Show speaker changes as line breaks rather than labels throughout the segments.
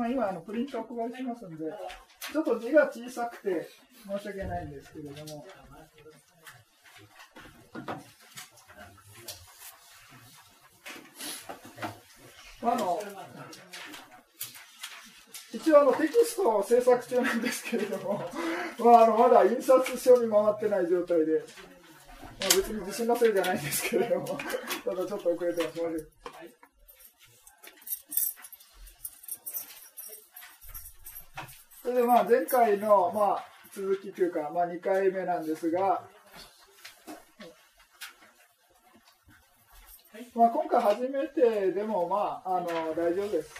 まあ、今あの、プリントを配りしますので、ちょっと字が小さくて申し訳ないんですけれども。あの一応あのテキストを制作中なんですけれども、まあ、あのまだ印刷書に回ってない状態で、まあ、別に地震のせいじゃないんですけれども、ただちょっと遅れてます。でまあ前回のまあ続きというか、まあ、2回目なんですが、まあ、今回初めてでもまああの大丈夫です。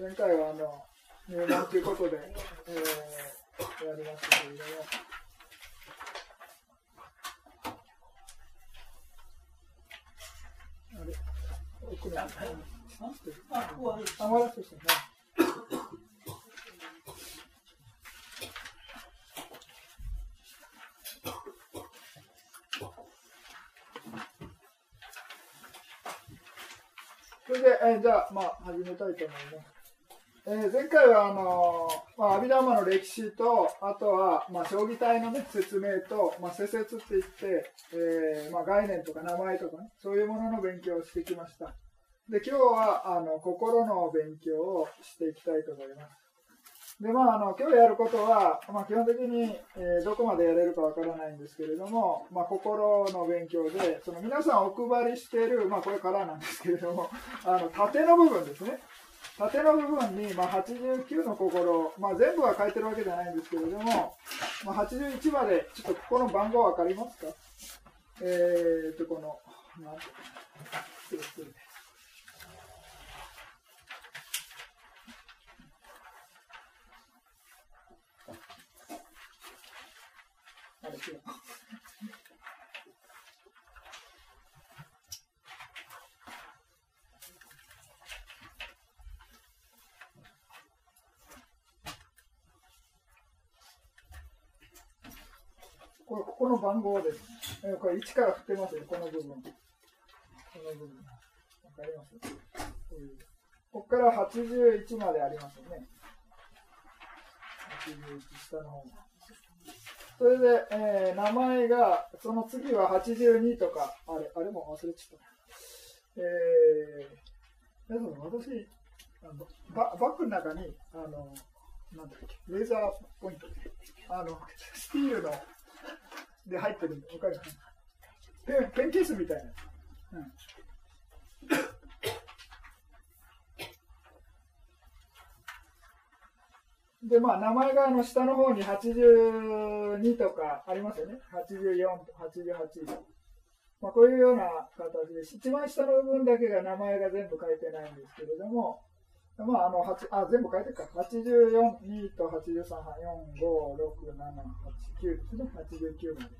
前回はあの入門ということで、えー、やりましたけれども。あれ？奥にあ、あ、まだそうですね。それで、えー、じゃあ、まあ、始めたいと思います。えー、前回はあのー、まあ、阿弥陀の歴史と、あとは、まあ、将棋体の、ね、説明と、まあ、施設って言って、えーまあ、概念とか名前とかね、そういうものの勉強をしてきました。で、今日はあの心の勉強をしていきたいと思います。で、まあ、あの今日やることは、まあ、基本的に、えー、どこまでやれるかわからないんですけれども、まあ、心の勉強で、その皆さんお配りしている、まあ、これからなんですけれども、あの縦の部分ですね。縦の部分に、まあ、89の心、まあ、全部は書いてるわけじゃないんですけれども、まあ、81まで、ちょっとここの番号分かりますか？えー、っと、この、なんて、失礼、失礼。あれ、違う。これここの番号です。えこれ1から振ってますよ、この部分。この部分。わかります？ここから81までありますよね。81、下の方がそれで、えー、名前が、その次は82とか、あれ、あれも忘れちゃった。えー、でも私、あのババッグの中に、あの、なんだっけ、レーザーポイントあの、スティールので入ってる、わかるペンケースみたいな。うん、で、まあ、名前があの下の方に82とかありますよね。84と88。まあ、こういうような形で、一番下の部分だけが名前が全部書いてないんですけれども、まあ、あの、あ、全部書いてるか。84、2と83、4、5、6、7、8、9ですね。89まで。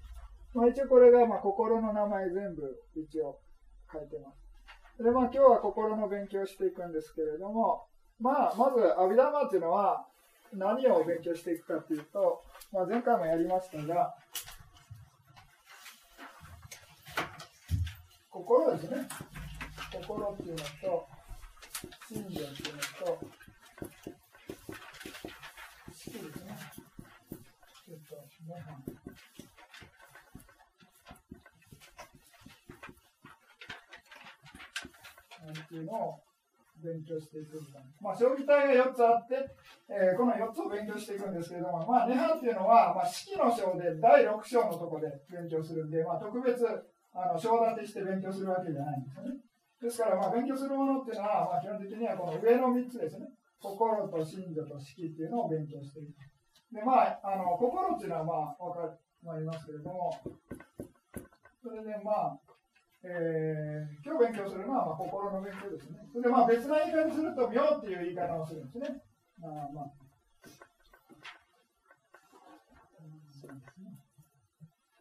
まあ、一応これが、まあ、心の名前全部一応書いてます。で、まあ、今日は心の勉強していくんですけれども、まあ、まず、阿弥陀マっていうのは、何を勉強していくかっていうと、まあ、前回もやりましたが、心ですね。心っていうのと、信条っていうのと、好きですね。ちょっと、ね、っていうのを勉強していくみたいな。まあ、将棋体が4つあって、えー、この4つを勉強していくんですけれども、まあ、ネハっていうのは、まあ、式の章で第6章のとこで勉強するんで、まあ、特別、あの、章立てして勉強するわけじゃないんですよね。ですから、まあ、勉強するものっていうのは、まあ、基本的にはこの上の3つですね。心と心情と式っていうのを勉強していく。で、まあ、あの、心っていうのは、まあ、わかりますけれども、それで、まあ、えー、今日勉強するのは、まあ、心の勉強ですね。それでまあ別な言い方にすると、妙っていう言い方をするんですね。まあまあ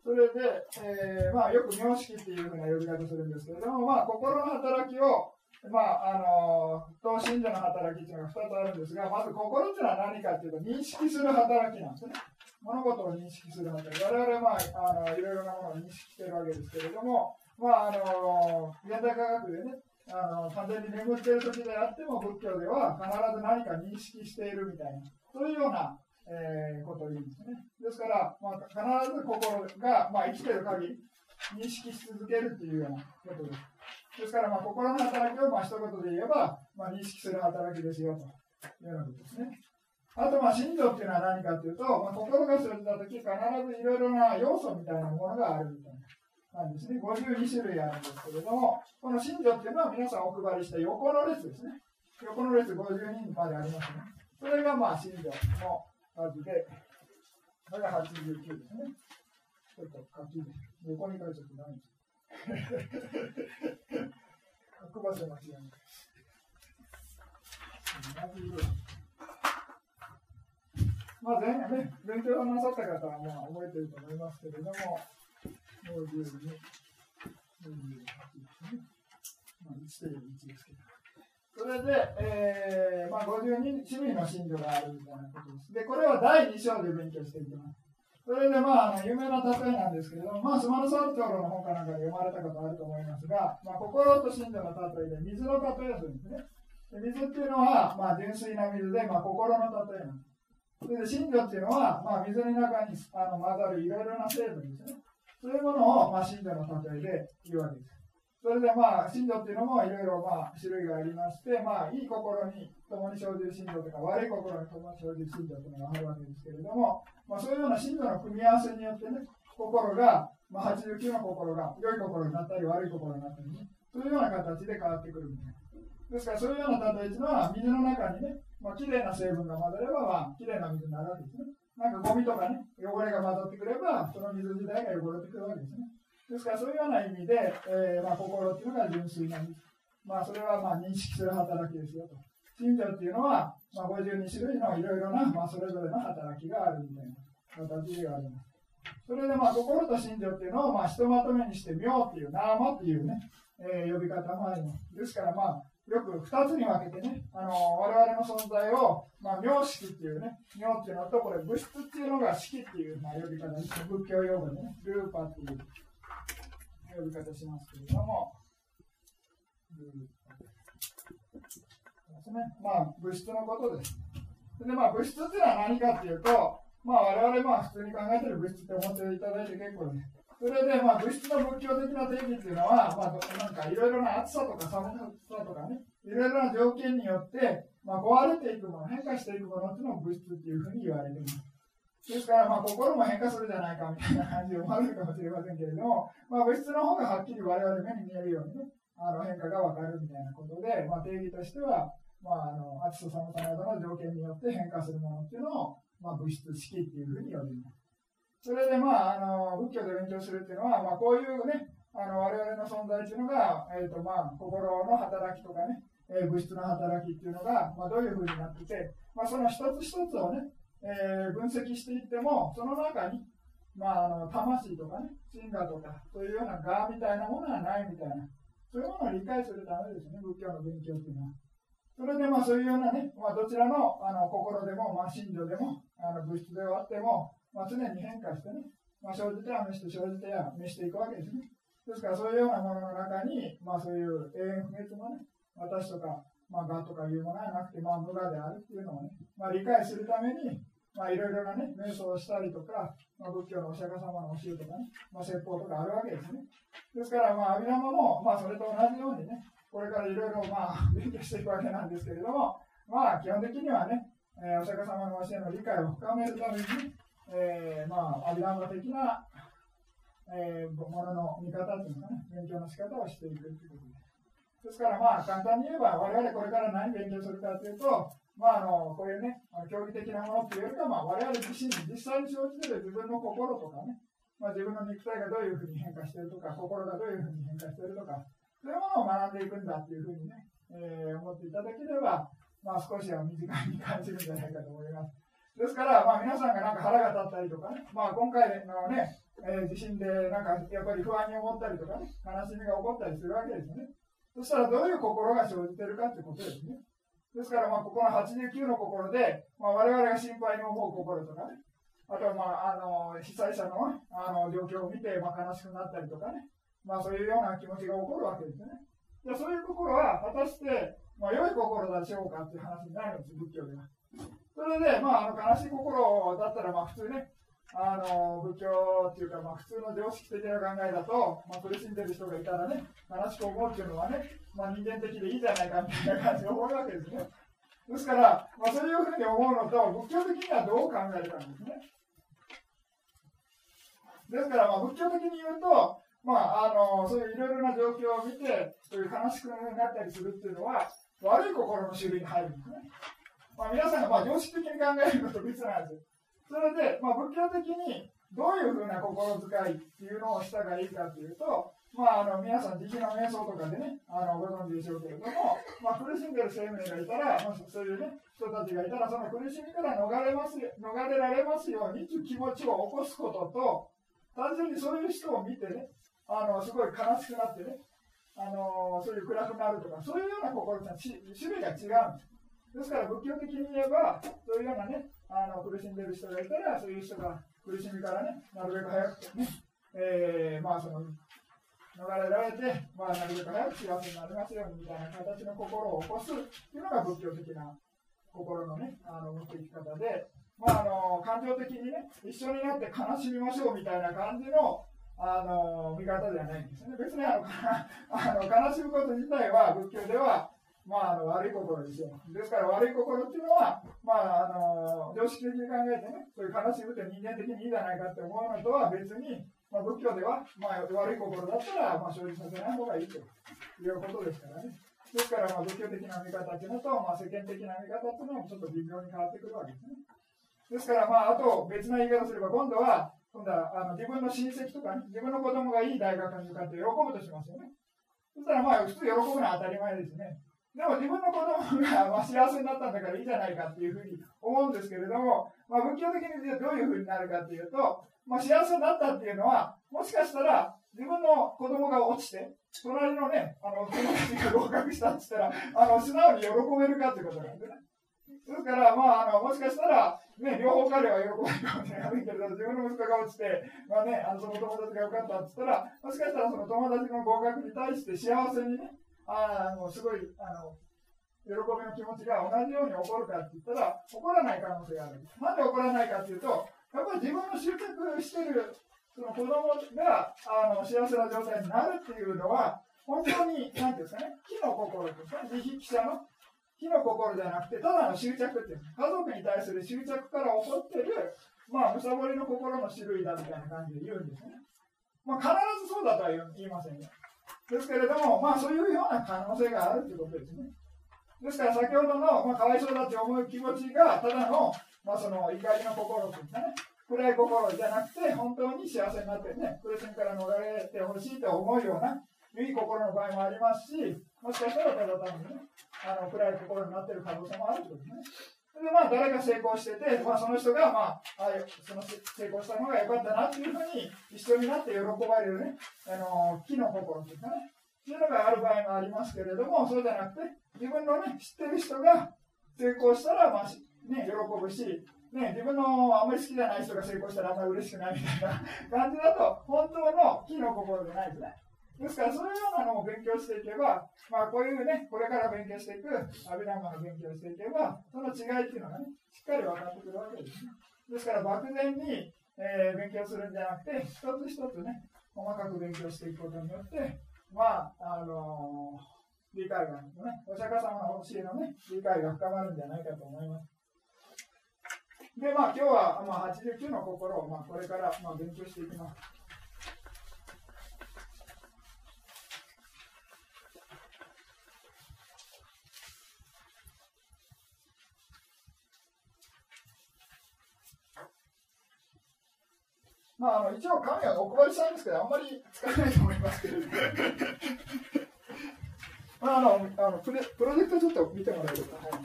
それで、えーまあ、よく妙式っていうふうな呼び方するんですけれども、まあ、心の働きを、まあ、あのと信者の働きっていうのが2つあるんですが、まず心っていうのは何かっていうと、認識する働きなんですね。物事を認識する働き。我々は、まあ、あのいろいろなものを認識しているわけですけれども、まあ、あの、現代科学でね、あの完全に眠っている時であっても仏教では必ず何か認識しているみたいなそういうような、えー、ことを言うんですねですから、まあ、必ず心が、まあ、生きている限り認識し続けるっていうようなことですですから、まあ、心の働きを、まあ、一言で言えば、まあ、認識する働きですよというようなことですねあと、まあ、信条っていうのは何かというと、まあ、心が生じたとき、必ずいろいろな要素みたいなものがあるみたいな感じですね。52種類あるんですけれども、この信条っていうのは皆さんお配りした横の列ですね。横の列50人までありますね。それがまあ信条の数で、これが89ですね。ちょっと書き、横に書いちゃって ないんです。書く場所間違いない。まあ前、ね、勉強なさった方はまあ覚えてると思いますけれども、52、48ですね。まあ、1という1ですけど。それで、えーまあ、52種類の信条があるみたいなことです。で、これは第2章で勉強していきます。それで、まあ、あの有名な例えなんですけれども、まあ、スマルサルトロの本かなんかで読まれたことあると思いますが、まあ、心と信条の例えで水の例えするんですね。で水っていうのは、まあ、純粋な水で、まあ、心の例えなんです。それで真魚っていうのは、まあ、水の中にあの混ざるいろいろな成分ですね。そういうものを、まあ、真魚の例えで言うわけです。それでまあ、真魚っていうのもいろいろまあ種類がありまして、まあ、いい心に共に生じる真魚とか、悪い心に共に生じる真魚というのがあるわけですけれども、まあ、そういうような真魚の組み合わせによってね、心が、まあ、89の心が良い心になったり悪い心になったりね、そういうような形で変わってくるみたいな。ですから、そういうような例えというのは、水の中にね、まあ、綺麗な成分が混ざれば、まあ、綺麗な水になるわけですね。なんかゴミとかね、汚れが混ざってくれば、その水自体が汚れてくるわけですね。ですから、そういうような意味で、えー、まあ、心っていうのが純粋な。まあ、それはまあ認識する働きですよと。信条っていうのは、まあ、52種類のいろいろな、まあ、それぞれの働きがあるみたいな形があります。それで、まあ、心と信条っていうのを、まあ、ひとまとめにして、妙っていう、ナーマっていうね、えー、呼び方もあります。ですから、まあ、よく2つに分けてね、あの我々の存在を、まあ、名式っていうね、名っていうのと、これ、物質っていうのが式っていう、まあ、呼び方です。仏教用語でね、ルーパーっていう呼び方しますけれども、ですね。まあ、物質のことです。で、まあ、物質っていうのは何かっていうと、まあ、我々まあ普通に考えてる物質って思っていただいて結構です。それで、まあ、物質の仏教的な定義っていうのは、まあ、なんかいろいろな暑さとか寒さとかね、いろいろな条件によって、まあ、壊れていくもの、変化していくものっていうのを物質っていうふうに言われています。ですから、まあ、心も変化するじゃないかみたいな感じで思われるかもしれませんけれども、まあ、物質の方がはっきり我々目に見えるようにね、あの変化がわかるみたいなことで、まあ、定義としては、まあ、あの暑さ寒さなどの条件によって変化するものっていうのを、まあ、物質式っていうふうに呼びます。それでまあ、あの、仏教で勉強するっていうのは、まあ、こういうね、あの、我々の存在っていうのが、えっ、ー、と、まあ、心の働きとかね、えー、物質の働きっていうのが、まあ、どういうふうになってて、まあ、その一つ一つをね、えー、分析していっても、その中に、まあ、あの、魂とかね、真我とか、そういうような我みたいなものはないみたいな、そういうものを理解するためですね、仏教の勉強っていうのは。それでまあそういうようなね、まあ、どちらのあの心でも、まあ、心情でも、あの物質であっても、まあ、常に変化してね、まあ、生じては召して生じては召していくわけですね。ですからそういうようなものの中に、まあ、そういう永遠不滅のね、私とか、まあ、がとかいうものはなくて、まあ、無我であるっていうのをね、まあ、理解するために、まあ、いろいろなね、瞑想をしたりとか、まあ、仏教のお釈迦様の教えとかね、まあ、説法とかあるわけですね。ですから、まあ、阿弥陀も、まあ、それと同じようにね、これからいろいろ、まあ、勉強していくわけなんですけれども、まあ、基本的にはね、えー、お釈迦様の教えの理解を深めるために、えー、まあ、アビランダ的な、えー、ものの見方というのかね、勉強の仕方をしていくということです。ですから、まあ、簡単に言えば、我々これから何勉強するかというと、まあ、あのこういうね、競技的なものというよりか、まあ、我々自身に実際に生じている自分の心とかね、まあ、自分の肉体がどういうふうに変化しているとか、心がどういうふうに変化しているとか、そういうものを学んでいくんだというふうにね、えー、思っていただければ、まあ、少しは身近に感じるんじゃないかと思います。ですから、まあ、皆さんがなんか腹が立ったりとかね、まあ、今回のね、えー、地震でなんかやっぱり不安に思ったりとかね、悲しみが起こったりするわけですよね。そしたらどういう心が生じてるかってことですね。ですから、まあ、ここの89の心で、まあ、我々が心配に思う心とかね、あとは、まあ、あの被災者のあの状況を見て、まあ、悲しくなったりとかね、まあ、そういうような気持ちが起こるわけですね。じゃそういう心は果たして、まあ、良い心でしょうかっていう話になるんです、仏教では。それで、まあ、あの悲しい心だったら、まあ、普通ね、あの仏教っていうか、まあ、普通の常識的な考えだと、まあ、苦しんでる人がいたらね、悲しく思うっていうのはね、まあ、人間的でいいじゃないかみたいな感じで思うわけですね。ですから、まあ、そういうふうに思うのと、仏教的にはどう考えるかですね。ですから、まあ、仏教的に言うと、まあ、あのそういういろいろな状況を見て、そういう悲しくなったりするっていうのは、悪い心の種類に入るんですね。まあ、皆さんがまあ常識的に考えるのと別なんです。それで、まあ、仏教的にどういうふうな心遣いっていうのをしたらいいかというと、まあ、あの皆さん、慈悲の瞑想とかでね、あのご存知でしょうけれども、まあ、苦しんでる生命がいたら、まあ、そういう、ね、人たちがいたら、その苦しみから逃れます逃れられますようにという気持ちを起こすことと、単純にそういう人を見てね、あのすごい悲しくなってね、あのそういう暗くなるとか、そういうような心とは種類が違うんです。ですから仏教的に言えば、そういうようなね、あの苦しんでる人がいたら、そういう人が苦しみからね、なるべく早くね、えー、まあその、逃れられて、まあ、なるべく早く幸せになりますようにみたいな形の心を起こすっていうのが仏教的な心のね、あの持っていき方で、まあ、あの感情的にね、一緒になって悲しみましょうみたいな感じのあの見方ではないんですよね。別にあのあの悲しむこと自体は仏教では、まあ、あの悪い心ですよ。ですから悪い心っていうのは、まあ、あの常識的に考えてね、そういう悲しむって人間的にいいじゃないかって思うのとは別に、まあ、仏教では、まあ、悪い心だったら、まあ、生じさせない方がいいということですからね。ですから、まあ、仏教的な見方っていうのと、まあ、世間的な見方っていうのはちょっと微妙に変わってくるわけですね。ですから、まあ、あと別な言い方すれば、今度は、今度はあの自分の親戚とか、ね、自分の子供がいい大学に向かって喜ぶとしますよね。そしたらまあ普通喜ぶのは当たり前ですね。でも自分の子供がまあ幸せになったんだからいいじゃないかっていうふうに思うんですけれども、まあ、仏教的にどういうふうになるかっていうと、まあ、幸せになったっていうのは、もしかしたら自分の子供が落ちて、隣のね、あの友達が合格したって言ったら、あの素直に喜べるかってことなんでね。ですから、まあ、あのもしかしたら、ね、両方彼は喜ばないかもしれないけれど、自分の息子が落ちて、まあね、あのその友達が良かったって言ったら、もしかしたらその友達の合格に対して幸せにね、あのすごいあの喜びの気持ちが同じように起こるかって言ったら、起こらない可能性がある。なんで起こらないかっていうと、やっぱり自分の執着してるその子供があの幸せな状態になるっていうのは、本当に、なんていうんですかね、木の心ですか、自筆者の火の心じゃなくて、ただの執着っていう、家族に対する執着から起こってる、まあ、むさぼりの心の種類だみたいな感じで言うんですね。まあ、必ずそうだとは言いませんよ。ですけれども、まあ、そういうような可能性があるということですね。ですから、先ほどの、まあ、かわいそうだって思う気持ちが、ただの、まあ、その怒りの心というかね、暗い心じゃなくて、本当に幸せになってね、苦しみから逃れてほしいと思うような、いい心の場合もありますし、もしかしたらただ単にね、あの暗い心になっている可能性もあるということですね。でまあ、誰が成功してて、まあ、その人が、まあ、あその成功したのが良かったなっていうふうに一緒になって喜ばれるね、あの木の心というかね、そういうのがある場合もありますけれども、そうじゃなくて、自分のね、知ってる人が成功したら、まあね、喜ぶし、ね、自分のあんまり好きじゃない人が成功したらあんまり嬉しくないみたいな 感じだと、本当の木の心じゃないですね。ですから、そういうようなのを勉強していけば、まあ、こういうね、これから勉強していく、アビダンマの勉強していけば、その違いっていうのがね、しっかり分かってくるわけですね。ですから、漠然に、えー、勉強するんじゃなくて、一つ一つね、細かく勉強していくことによって、まあ、あのー、理解が、ね、お釈迦様の教えのね、理解が深まるんじゃないかと思います。で、まあ、今日は、まあ、89の心を、まあ、これから、まあ、勉強していきます。まあ、あの一応紙はお配りしたんですけど、あんまり使えないと思いますけど、まあ、あのあのプレプロジェクトちょっと見てもらえるか。はい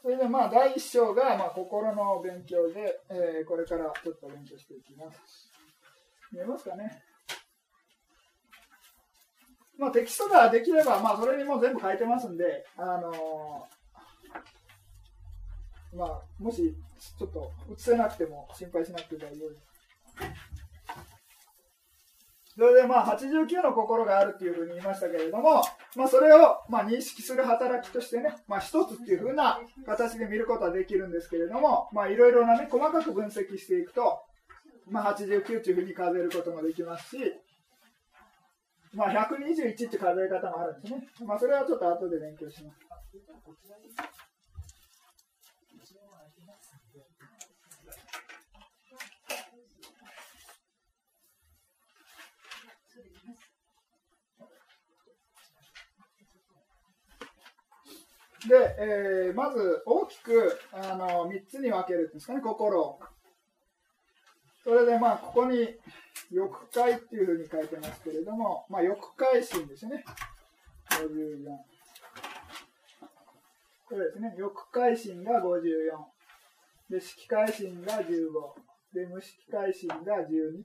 それでまあ第一章がまあ心の勉強で、えー、これからちょっと勉強していきます。見えますかね？まあ、テキストができれば、まあ、それにも全部書いてますんで、あのまあ、もし、ちょっと映せなくても心配しなくて大丈夫です。それでまあ89の心があるっていうふうに言いましたけれども、まあ、それをまあ認識する働きとしてね、まあ、一つっていうふうな形で見ることはできるんですけれども、まあ、いろいろなね、細かく分析していくと、まあ、89っていうふうに数えることもできますし、まあ、121って数え方もあるんですね。まあ、それはちょっと後で勉強します。で、えー、まず大きくあの3つに分けるんですかね、心。それでまあ、ここに欲界っていうふうに書いてますけれども、まあ、欲界心ですね。54。これですね、欲界心が54。で、色界心が15。で、無色界心が12。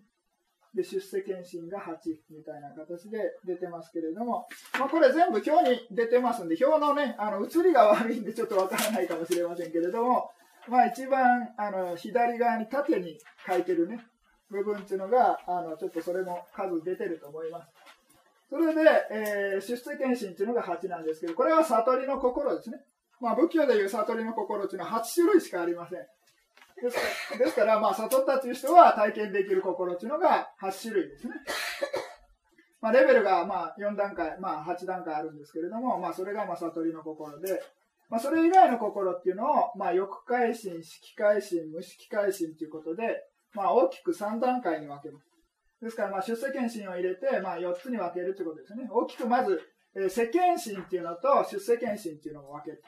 で、出世検診が8みたいな形で出てますけれども、まあ、これ全部表に出てますんで、表のね、あの、写りが悪いんでちょっとわからないかもしれませんけれども、まあ一番、あの、左側に縦に書いてるね、部分っていうのが、あの、ちょっとそれも数出てると思います。それで、えー、出世検診っていうのが8なんですけど、これは悟りの心ですね。まあ仏教でいう悟りの心っていうのは8種類しかありません。ですから、ですからまあ、悟ったという人は体験できる心というのが8種類ですね。まあ、レベルがまあ4段階、まあ、8段階あるんですけれども、まあ、それがまあ悟りの心で、まあ、それ以外の心っていうのを、まあ、欲界心、色界心、無色界心ということで、まあ、大きく3段階に分けます。ですから、まあ、出世検診を入れて、まあ、4つに分けるということですね。大きくまず、えー、世間心っていうのと出世検診っていうのを分ける。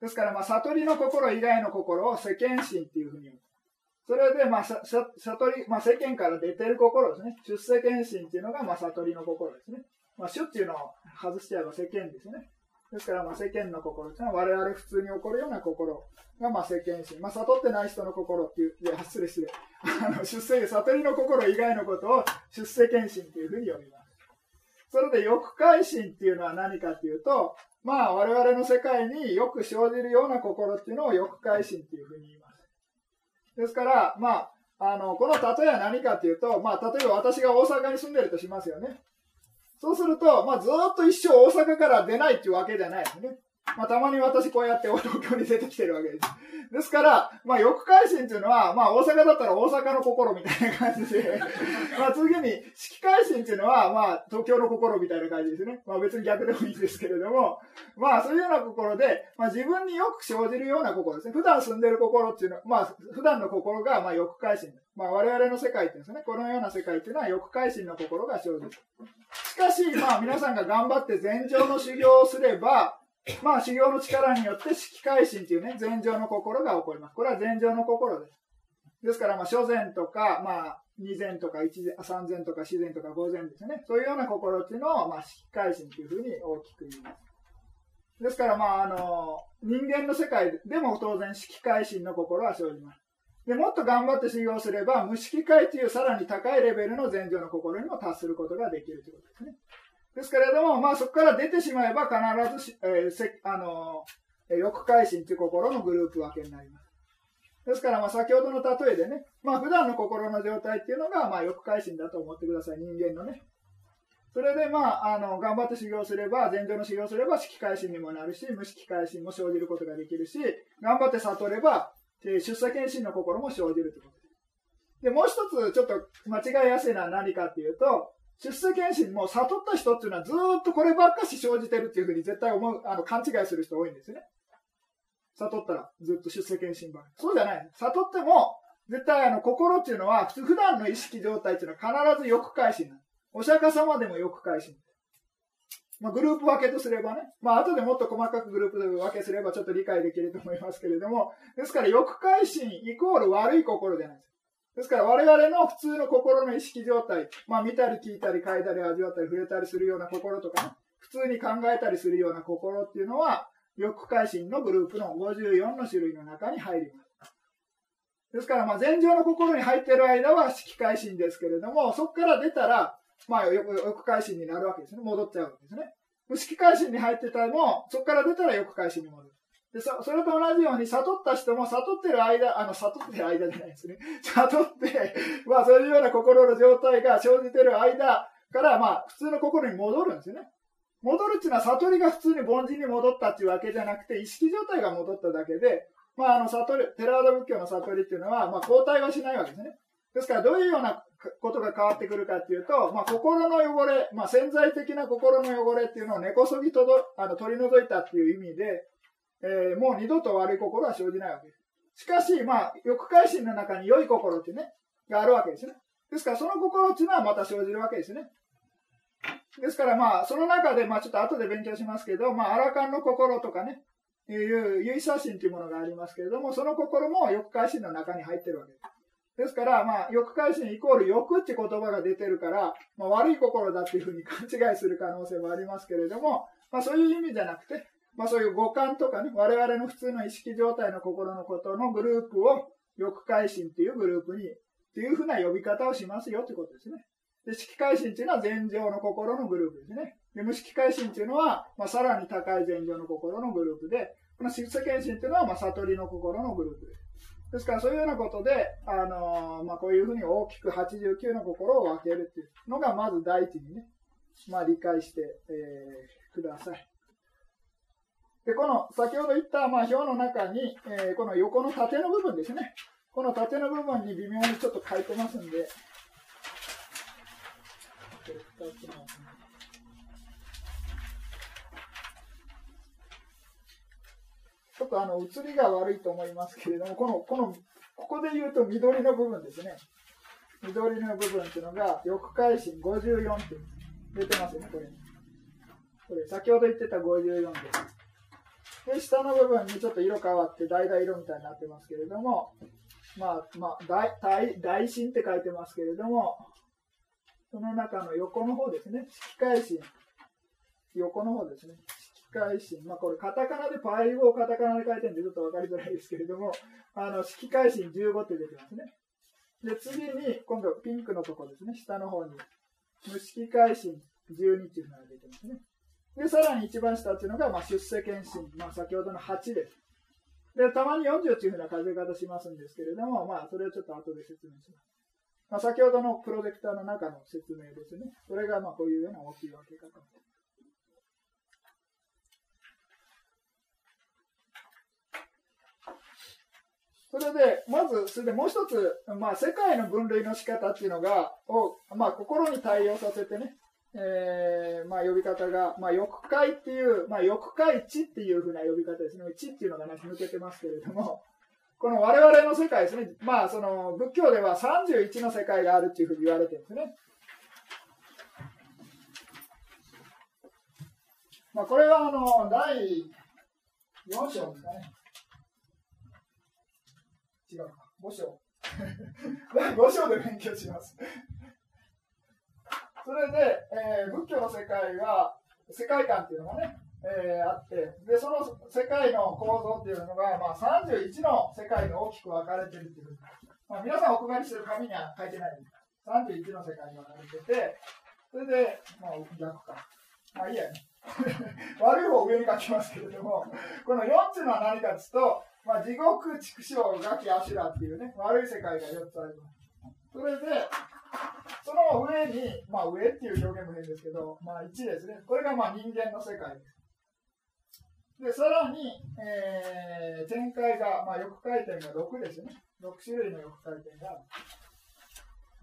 ですから、まあ、悟りの心以外の心を世間心っていうふうに言う。それで、まあ、さ悟り、まあ、世間から出てる心ですね。出世検診っていうのが、まあ、悟りの心ですね。まあ、主っていうのを外しちゃえば世間ですね。ですから、まあ、世間の心っていうのは、我々普通に起こるような心が、まあ、世間心。まあ、悟ってない人の心っていう、いや、失礼失礼。あの、出世、悟りの心以外のことを出世検診っていうふうに呼びます。それで、欲界心っていうのは何かっていうと、まあ、我々の世界によく生じるような心っていうのを欲界心っていうふうに言います。ですから、まあ、あの、この例えは何かっていうと、まあ、例えば私が大阪に住んでるとしますよね。そうすると、まあ、ずっと一生大阪から出ないっていうわけじゃないですね。まあ、たまに私こうやって東京に出てきてるわけです。ですから、まあ、欲界心っていうのは、まあ、大阪だったら大阪の心みたいな感じで、まあ、次に、色界心っていうのは、まあ、東京の心みたいな感じですね。まあ、別に逆でもいいですけれども、まあ、そういうような心で、まあ、自分によく生じるような心ですね。普段住んでる心っていうのは、まあ、普段の心が、まあ、欲界心。まあ、我々の世界っていうんですね。このような世界っていうのは、欲界心の心が生じる。しかし、まあ、皆さんが頑張って禅情の修行をすれば、まあ、修行の力によって色界心というね、禅情の心が起こります。これは禅情の心です。ですから、まあ、諸禅とか、まあ、二禅とか一禅、三禅とか四禅とか五禅ですね。そういうような心っていうのを、まあ、色界心というふうに大きく言います。ですから、まあ、あの、人間の世界でも当然色界心の心は生じます。で、もっと頑張って修行すれば、無色界というさらに高いレベルの禅情の心にも達することができるということですね。ですけれども、まあそこから出てしまえば必ずし、えー、せあのー、欲界心という心のグループ分けになります。ですから、ま先ほどの例えでね、まあ普段の心の状態っていうのが、まあ欲界心だと思ってください、人間のね。それで、まあ、あの、頑張って修行すれば、禅情の修行すれば、色界心にもなるし、無色界心も生じることができるし、頑張って悟ればえ、出世検診の心も生じるということです。で、もう一つ、ちょっと間違いやすいのは何かっていうと、出世検診も悟った人っていうのはずっとこればっかし生じてるっていうふうに絶対思う、あの、勘違いする人多いんですよね。悟ったらずっと出世検診ばそうじゃない。悟っても、絶対あの、心っていうのは、普段の意識状態っていうのは必ず欲回心なの。お釈迦様でも欲回心。まあ、グループ分けとすればね、まあ、後でもっと細かくグループ分けすればちょっと理解できると思いますけれども、ですから欲回心イコール悪い心じゃないです。ですから我々の普通の心の意識状態、まあ見たり聞いたり嗅いだり味わったり触れたりするような心とかね、普通に考えたりするような心っていうのは、欲界心のグループの54の種類の中に入ります。ですから、まあ、禅情の心に入っている間は色界心ですけれども、そこから出たら、まあ、欲界心になるわけですね。戻っちゃうわけですね。無色界心に入ってたらも、そこから出たら欲界心に戻る。でそそれと同じように、悟った人も悟ってる間、あの、悟ってる間じゃないですね。悟って、まあそういうような心の状態が生じてる間から、まあ普通の心に戻るんですよね。戻るっていうのは悟りが普通に凡人に戻ったっていうわけじゃなくて、意識状態が戻っただけで、まああの悟り、テラワダ仏教の悟りっていうのは、まあ交代はしないわけですね。ですからどういうようなことが変わってくるかっていうと、まあ、心の汚れ、まあ、潜在的な心の汚れっていうのを根こそぎとどあの取り除いたっていう意味で、えー、もう二度と悪い心は生じないわけです。しかし、まあ、欲界心の中に良い心ってね、があるわけですね。ですから、その心っていうのはまた生じるわけですね。ですから、まあ、その中で、まあ、ちょっと後で勉強しますけど、まあ、アラカンの心とかね、いう、サシ心というものがありますけれども、その心も欲界心の中に入ってるわけです。ですから、まあ、欲界心イコール欲って言葉が出てるから、まあ、悪い心だっていうふうに勘違いする可能性もありますけれども、まあ、そういう意味じゃなくて、まあ、そういう五感とかね、我々の普通の意識状態の心のことのグループを、欲界心っていうグループに、っていうふうな呼び方をしますよってことですね。で、色界心っていうのは禅情の心のグループですね。で、無色界心っていうのは、まあ、さらに高い禅情の心のグループで、この色世間心っていうのは、まあ、悟りの心のグループです。ですからそういうようなことで、あのまあ、こういうふうに大きく89の心を分けるっていうのがまず第一にね、まあ、理解して、えー、ください。で、この先ほど言った、まあ、表の中に、えー、この横の縦の部分ですね。この縦の部分に微妙にちょっと書いてますんで、ちょっとあの写りが悪いと思いますけれども、この、この、ここで言うと緑の部分ですね。緑の部分っていうのが、翼回心54って出てますよね、これ。これ、先ほど言ってた54です。で、下の部分にちょっと色変わって、橙色みたいになってますけれども、まあ、まあ、大、大、大心って書いてますけれども、その中の横の方ですね、色回心。横の方ですね。色回心、まあ、これカタカナでパイ語をカタカナで書いてるんでちょっと分かりづらいですけれども、あの式回心15って出てますね。で、次に、今度ピンクのとこですね、下の方に、無式回心12っていうのが出てますね。で、さらに一番下っていうのが、まあ、出世検診、まあ、先ほどの8です。で、たまに40っていうふうな数え方しますんですけれども、まあ、それをちょっと後で説明します。まあ、先ほどのプロジェクターの中の説明ですね。これが、まあ、こういうような大きい分け方。それで、まず、それでもう一つ、まあ、世界の分類の仕方っていうのが、を、まあ、心に対応させてね、えー、まあ、呼び方が、まあ、欲界っていう、まあ、欲界地っていうふうな呼び方ですね。地っていうのがね、抜けてますけれども、この我々の世界ですね。まあ、その、仏教では31の世界があるっていうふうに言われてるんですね。まあ、これは、あの、第4章ですかね。違うか。5章。第5章で勉強します。それで、えー、仏教の世界は、世界観っていうのがね、えー、あって、で、その世界の構造っていうのが、まあ、31の世界に大きく分かれてるっていう。まあ、皆さんお配りしてる紙には書いてない31の世界に分かれてて、それで、まあ、逆か。まあいいやね。悪い方上に書きますけれども、この4つのは何かというと、まあ、地獄、畜生、ガキ、アシュラっていうね、悪い世界が4つあります。それで、その上に、まあ上っていう表現も変ですけど、まあ1ですね。これがまあ人間の世界です。で、さらに、えー、展開が、まあ翼回転が6ですね。6種類の翼回転がある。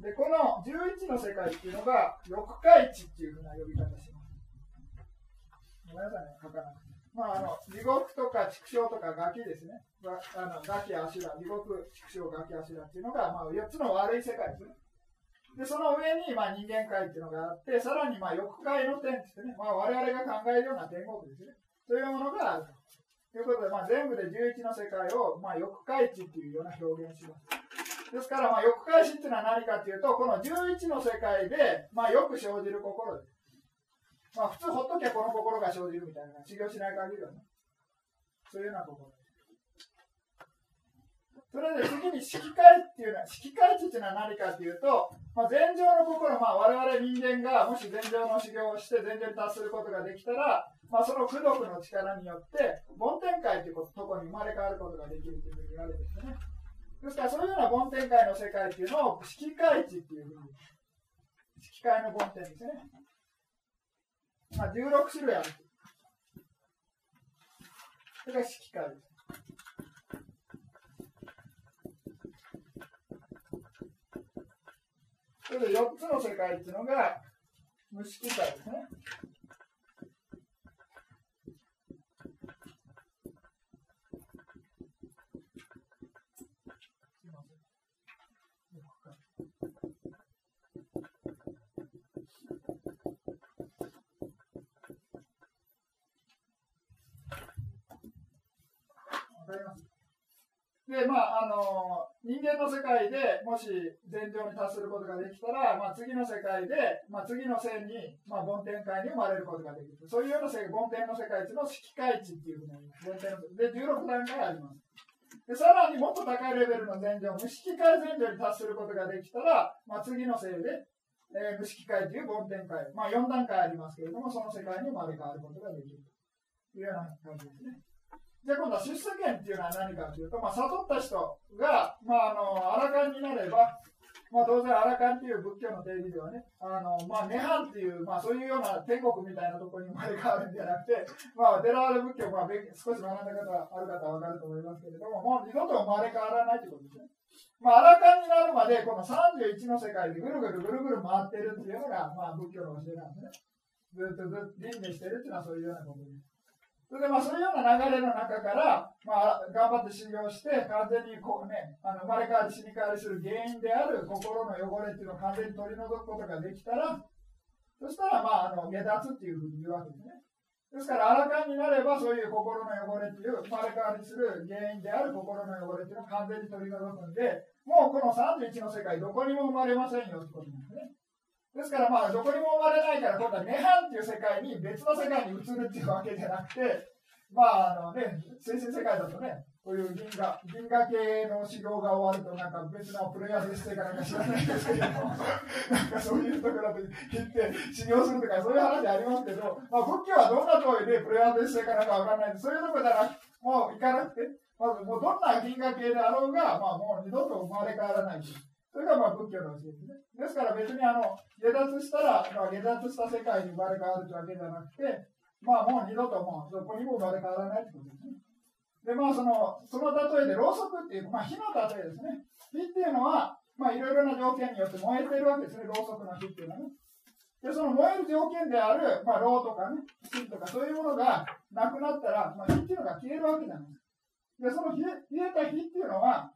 で、この11の世界っていうのが、翼回地っていうふうな呼び方します。ごめんなさいね、書かなくて。まあ、あの地獄とか畜生とかガキですね。あのガキアシュラ、地獄、畜生、ガキアシュラっていうのが、まあ、4つの悪い世界ですね。で、その上に、まあ、人間界っていうのがあって、さらに、まあ、欲界の天ってね、まあ、我々が考えるような天国ですね。というものがあると。いうことで、まあ、全部で11の世界を、まあ、欲界地っていうような表現します。ですから、まあ、欲界地っていうのは何かっていうと、この11の世界で、まあ、よく生じる心です。まあ普通ほっときゃこの心が生じるみたいな、修行しない限りはね。そういうような心。それで次に色界っていうのは、色界値っていうのは何かっていうと、まあ、禅情の心、まあ、我々人間がもし禅情の修行をして禅情に達することができたら、まあ、その功徳の力によって、梵天界というとこに生まれ変わることができるというふうに言われてるんですね。ですから、そういうような梵天界の世界っていうのを、色界地っていうふうに、色界の梵天ですね。まあ、16種類ある。それが色界です。それで4つの世界っていうのが無色界ですね。で、まあ、あの人間の世界でもし善良に達することができたら、まあ、次の世界で、まあ、次の線に、まあ、梵天界に生まれることができる。そういうような凡天の世界っていうの色界地っていうふうに梵天ので、16段階あります。でさらにもっと高いレベルの善良、無色界善良に達することができたら、まあ、次のせいで、えー、無色界という梵天界、まあ、4段階ありますけれども、その世界に生まれ変わることができるというような感じですね。じゃあ今度は出世権っていうのは何かというと、まあ、悟った人が、まあ、あの、アラカンになれば、まあ、当然アラカンっていう仏教の定義ではね、あの、まあ、涅槃っていう、まあ、そういうような天国みたいなところに生まれ変わるんじゃなくて、まあ、デラール仏教、まあ、少し学んだ方、ある方はわかると思いますけれども、もう二度と生まれ変わらないということですね。まあ、アラカンになるまで、この31の世界でぐるぐるぐるぐる回ってるっていうのが、まあ、仏教の教えなんですね。ずっとずっと輪廻してるっていうのはそういうようなことです。それでまあそういうような流れの中から、まあ、頑張って修行して、完全にこう、ね、あの生まれ変わり、死に変わりする原因である心の汚れっていうのを完全に取り除くことができたら、そしたら、まあ、あの下脱っていうふうに言うわけですね。ですから、あらかんになれば、そういう心の汚れっていう、生まれ変わりする原因である心の汚れっていうのを完全に取り除くんで、もうこの31の世界、どこにも生まれませんよってことなんですね。ですからまあ、どこにも生まれないから、今度は涅槃っていう世界に別の世界に移るっていうわけじゃなくて、まあ、あのね、精神世界だとね、こういう銀河、銀河系の修行が終わると、なんか別のプレイヤーデス世界なんか知らないですけど、なんかそういうところで行って修行するとか、そういう話ありますけど、まあ、仏教はどんな通りでプレイヤーデス世界なんかわかんないんで、そういうところなら、もう行かなくて、まずもうどんな銀河系であろうが、まあもう二度と生まれ変わらない。それがまあ仏教の教えですね。ですから別にあの、下脱したら、まあ、下脱した世界に生まれ変わるというわけじゃなくて、まあもう二度ともうそこにも生まれ変わらないということですね。で、まあその、その例えでろうそくっていう、まあ火の例えですね。火っていうのは、まあいろいろな条件によって燃えているわけですね、ろうそくの火っていうのはね。で、その燃える条件である、まあ、ろうとかね、火とかそういうものがなくなったら、まあ、火っていうのが消えるわけじゃないですか。で、その冷えた火っていうのは、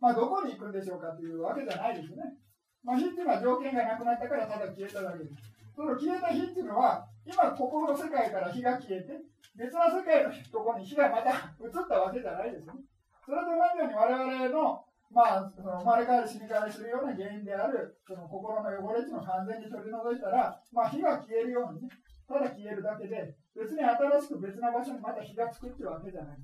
まあ、どこに行くんでしょうかというわけじゃないですね。まあ、火っていうのは条件がなくなったからただ消えただけです。その消えた火っていうのは、今、心の世界から火が消えて、別の世界のところに火がまた 移ったわけじゃないですね。それと同じように我々の、まあ、その生まれ変わり死に変わりするような原因である、その心の汚れっていうのを完全に取り除いたら、まあ、火が消えるようにね、ただ消えるだけで、別に新しく別な場所にまた火がつくっていうわけじゃない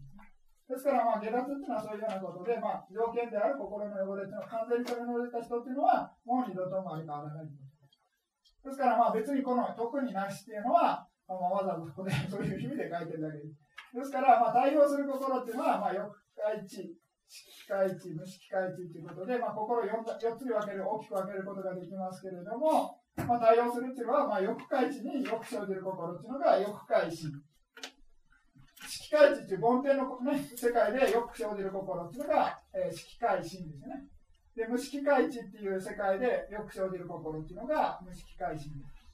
です。から、まあ、下脱っていうのはそういうようなことで、まあ、条件である心の汚れっていうのを完全に取り除いた人っていうのは、もう二度と生まれ変わらないですから、まあ、別にこの特になしっていうのは、まあ、わざわざここでそういう意味で書いてるだけです。ですから、まあ、対応する心っていうのは、まあ、欲界地、色界地、無色界地ということで、まあ、心を 4, 4つに分ける、大きく分けることができますけれども、まあ、対応するっていうのは、まあ、欲界地によく生じる心っていうのが欲界心。ていう梵天の、ね、世界でよく生じる心っていうのが、えー、色界心ですね。で、無色界地っていう世界でよく生じる心っていうのが無色界心です。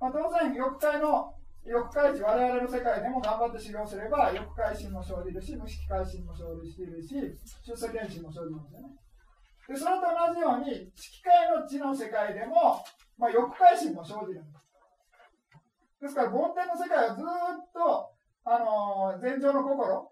まあ、当然、欲界の、欲界地、我々の世界でも頑張って修行すれば、欲界心も生じるし、無色界心も生じるし、出世検心も生じますよね。で、それと同じように、色界の地の世界でも、まあ、欲界心も生じるんです。ですから、梵天の世界はずっと、あのー、禅情の心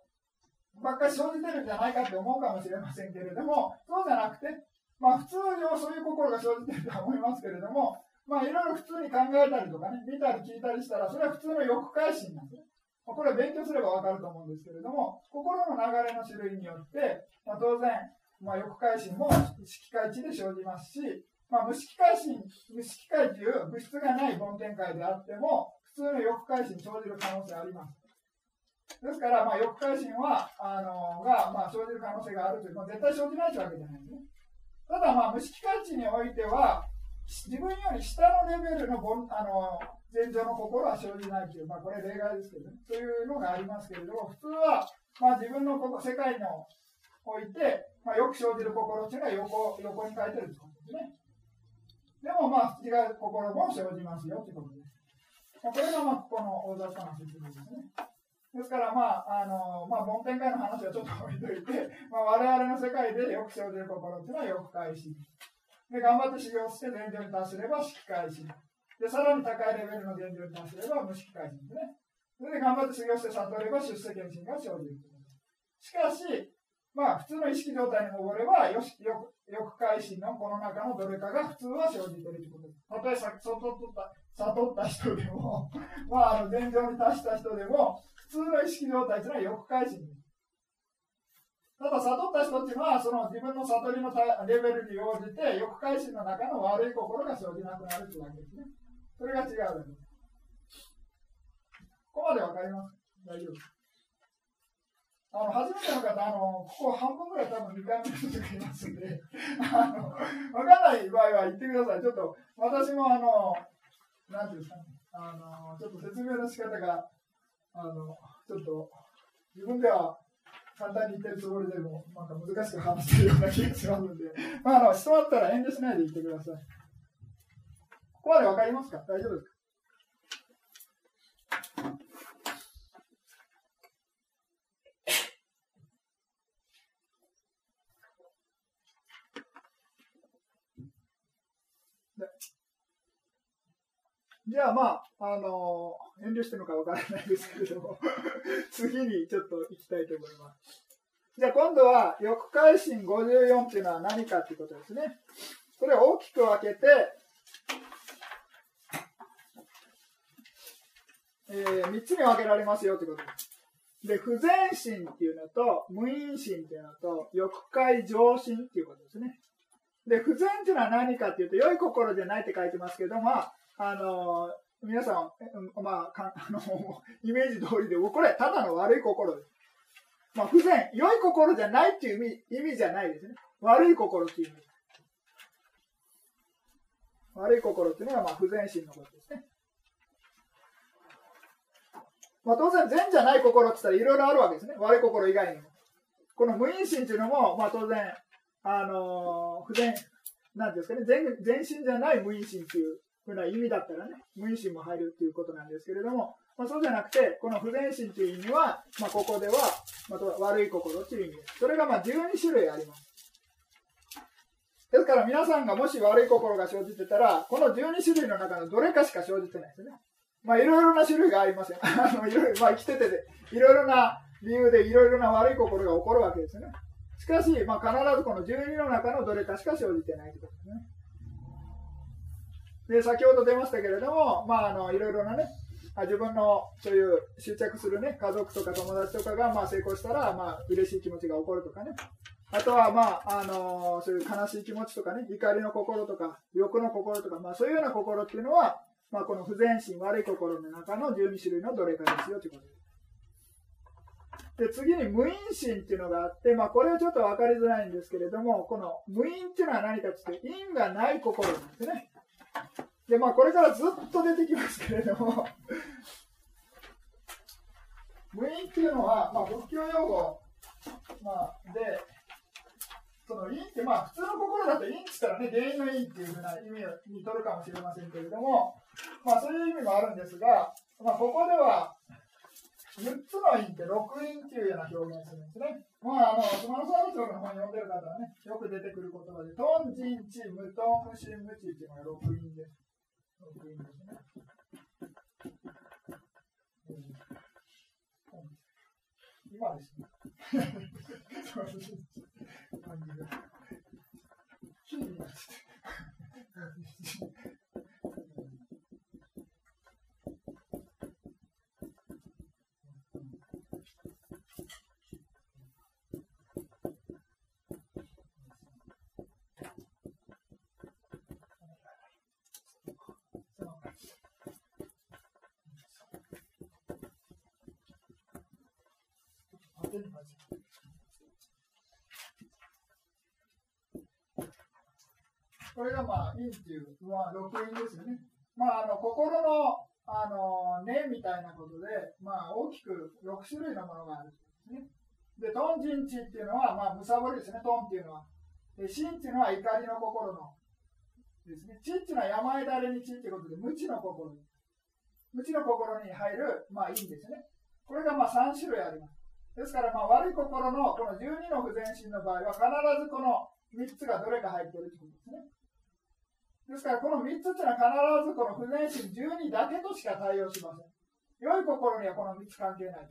ばっかり生じてるんじゃないかって思うかもしれませんけれども、そうじゃなくて、まあ普通上そういう心が生じてるとは思いますけれども、まあいろいろ普通に考えたりとかね、見たり聞いたりしたら、それは普通の欲改心なんですね。これは勉強すればわかると思うんですけれども、心の流れの種類によって、まあ、当然、まあ、欲改心も意識界値で生じますし、まあ、無色界心、無色界という物質がない梵天界であっても、普通の欲回心生じる可能性あります。ですから、まあ、欲回心は、あのが、まあ、生じる可能性があるという、まあ、絶対生じないというわけじゃないんですね。ただ、まあ、無識回知においては、自分より下のレベルのあの前情の心は生じないという、まあ、これ例外ですけどね、そういうのがありますけれども、普通は、まあ、自分のこ世界のおいて、まあ、よく生じる心っていうのは横横に書いてるってことですね。でも、まあ、違う心も生じますよということです。まあ、これが、まあ、ここの大雑把な説明ですね。ですから、まあ、あの、まあ、梵天会の話はちょっと置いといて、まあ、我々の世界でよく生じる心っていうのは欲開心。で、頑張って修行して全量に達すれば式開心。で、さらに高いレベルの全量に達すれば無式開心ですね。それで頑張って修行して悟れば出世検診が生じる。しかし、まあ、普通の意識状態に戻れば、よし、よく改心のこの中のどれかが普通は生じてるということです。たとえ悟った悟った人でも、まあ、あの、現状に達した人でも、通の意識状態というのは欲改心。ただ、悟った人っていうのは、その自分の悟りのレベルに応じて、欲改心の中の悪い心が生じなくなるというわけですね。それが違うわけです。ここまでわかります？大丈夫？あの初めての方あの、ここ半分ぐらい多分2回目の人がいますんで、あの分かんない場合は言ってください。ちょっと私もあの、なんていうんですかね、あのちょっと説明の仕方が、あのちょっと自分では簡単に言ってるつもりでも、なんか難しく話してるような気がしますので、まあ、あの質問あったら遠慮しないで言ってください。ここまで分かりますか？大丈夫ですか？じゃあまあ、あの、遠慮してるのかわからないですけれども 次にちょっと行きたいと思います。じゃあ今度は、翼回心54っていうのは何かっていうことですね。これを大きく分けて、えー、3つに分けられますよということです。で、不全心っていうのと、無因心っていうのと、翼回上心っていうことですね。で、不全っていうのは何かっていうと、良い心じゃないって書いてますけど、まあ、あの皆さん、まあ、かあの イメージ通りで、これ、ただの悪い心です。まあ、不全、良い心じゃないっていう意味意味じゃないですね。悪い心っていう意味。悪い心っていうのは、まあ、不全心のことですね。まあ、当然、善じゃない心って言ったらいろいろあるわけですね。悪い心以外にも。この無因心っていうのも、まあ、当然、あのー、不全、なんですかね、全全心じゃない無因心っていうふうな意味だったらね、無因心も入るっていうことなんですけれども、まあ、そうじゃなくて、この不全心という意味は、まあ、ここでは、また悪い心という意味です。それがまあ12種類あります。ですから皆さんがもし悪い心が生じてたら、この12種類の中のどれかしか生じてないですね。まあいろいろな種類がありますよ。いろいろまあ生きててで、いろいろな理由でいろいろな悪い心が起こるわけですね。しかし、まあ、必ずこの12の中のどれかしか生じてないということですね。で、先ほど出ましたけれども、まあ、あの、いろいろなね、自分のそういう執着するね、家族とか友達とかがまあ成功したら、まあ、嬉しい気持ちが起こるとかね。あとは、まあ、あのそういう悲しい気持ちとかね、怒りの心とか、欲の心とか、まあ、そういうような心っていうのは、まあ、この不全心、悪い心の中の12種類のどれかですよということです。で、次に無因心っていうのがあって、まあ、これはちょっと分かりづらいんですけれども、この無因っていうのは何かっていうと、因がない心なんですね。で、まあ、これからずっと出てきますけれども無因っていうのは、まあ、仏教用語、まあ、で、その因って、まあ、普通の心だと因って言ったらね、原因の因っていうふうな意味にとるかもしれませんけれども、まあ、そういう意味もあるんですが、まあ、ここでは、6つの因って6因っていうような表現するんですね。まあ、あの、スマホサービスの本読んでる方はね、よく出てくる言葉で、トン、ジン、チ、ムトン、ムシン、ムチっていうのが6因です。6因ですね。今ですねーになってて。縦に書いてこれがまあ、因っていう、まあ、録音ですよね。まあ、あの、心の、あの、根みたいなことで、まあ、大きく6種類のものがあるんですね。で、トンジンチっていうのは、まあ、むさぼりですね、トンっていうのは。で、シンっていうのは怒りの心の。ですね。チっていうのは山枝れにチっていうことで、無知の心。無知の心に入る、まあ、いいですね。これがまあ3種類あります。ですから、まあ、悪い心のこの12の不全心の場合は、必ずこの3つがどれか入っているということです。ですから、この3つというのは必ずこの不全心12だけとしか対応しません。良い心にはこの3つ関係ない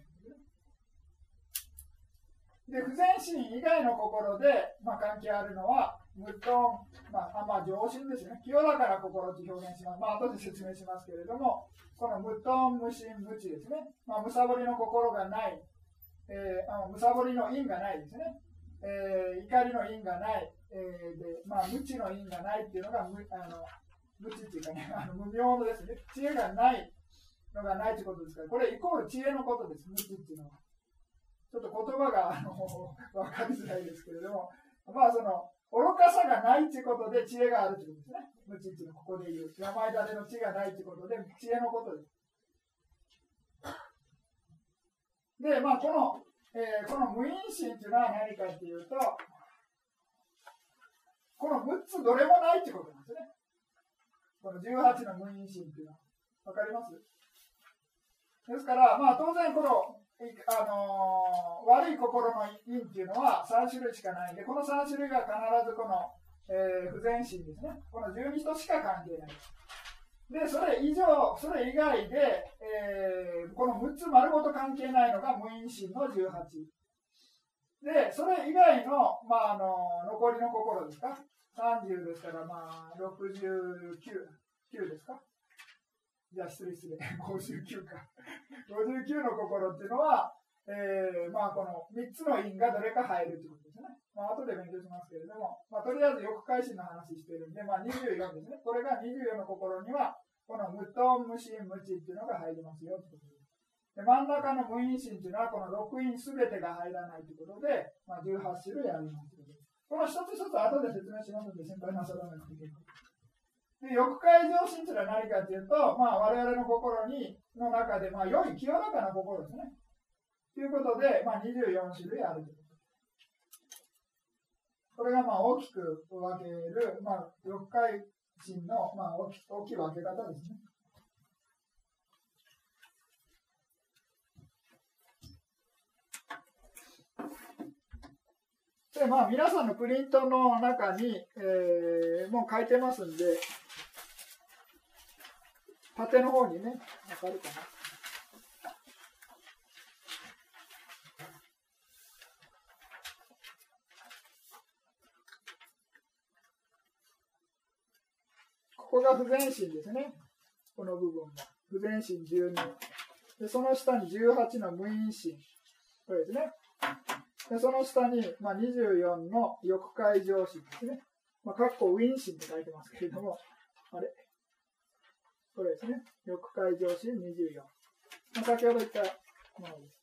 で、不全心以外の心で、まあ、関係あるのは、無頓、まあ、まあ、上心ですね。清らかな心と表現します。まあ、後で説明しますけれども、この無頓、無心、無知ですね。まあ、むさぼりの心がない、えー、あのむさぼりの因がないですね。えー、怒りの因がない、えー、で、まあ、無知の因がないっていうのが無、あの、無知っていうかね、あの無明のですね、知恵がないのがないということですから、これイコール知恵のことです、無知っていうのは。ちょっと言葉が、あの、わかりづらいですけれども、まあ、その、愚かさがないということで知恵があるということですね。無知っていうのはここで言う。山枝での知がないということで、知恵のことです。で、まあ、この、えー、この無因心というのは何かというと、この6つどれもないということなんですね。この18の無因心というのは。わかります？ですから、まあ、当然この、あのー、悪い心の因っていうのは3種類しかないんで、この3種類が必ずこの、えー、不全心ですね。この12としか関係ない。で、それ以上、それ以外で、えー、この6つ丸ごと関係ないのが無因心の18。で、それ以外の、まあ、あの、残りの心ですか ?30 ですから、まあ、69、9ですか？じゃあ、失礼失礼。59か。59の心っていうのは、えー、まあ、この3つの因がどれか入るってことですね。まあ、後で勉強しますけれども、まあ、とりあえず欲回心の話してるんで、まあ、24ですね。これが24の心には、この無と無心無知っていうのが入りますよってことです。で真ん中の無因心っていうのは、この6因すべてが入らないということで、まあ、18種類ありますこの一つ一つ後で説明しますので、心配なさらなくて結構で、欲界上心というのは何かというと、まあ、我々の心に、の中で、まあ、良い清らかな心ですね。ということで、まあ、24種類あるということこれがまあ大きく分ける、まあ、欲界心の、まあ、大き大きい分け方ですね。で、まあ、皆さんのプリントの中に、えー、もう書いてますんで、縦の方にね、わかるかな。ここが不全心ですね。この部分が。不全心12。で、その下に18の無因心。これですね。で、その下に、まあ、24の欲界上心ですね。まあ、かっこウィン心って書いてますけれども、あれ？これですね。欲界上心24。まあ、先ほど言ったものです。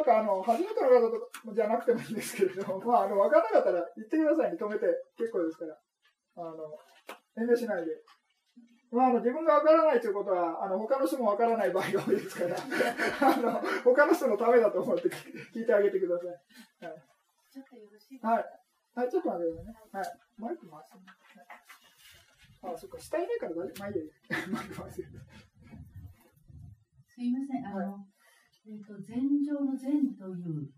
なんかあの、初めての方とじゃなくてもいいんですけれども、まあ、あの、分からなかったら言ってくださいね。止めて結構ですから。あの、遠慮しないで。まあ、あの、自分が分からないということは、あの、他の人も分からない場合が多いですから、あの、他の人のためだと思って聞いてあげてください。はい。ちょっとよろしいですか？はい。はい、ちょっと待ってくださいね。はい。マイク回す、ね。あ、そっか、下いないから大丈夫。マイク回す。
すいません。あの、はいえっ、ー、と、禅上の禅という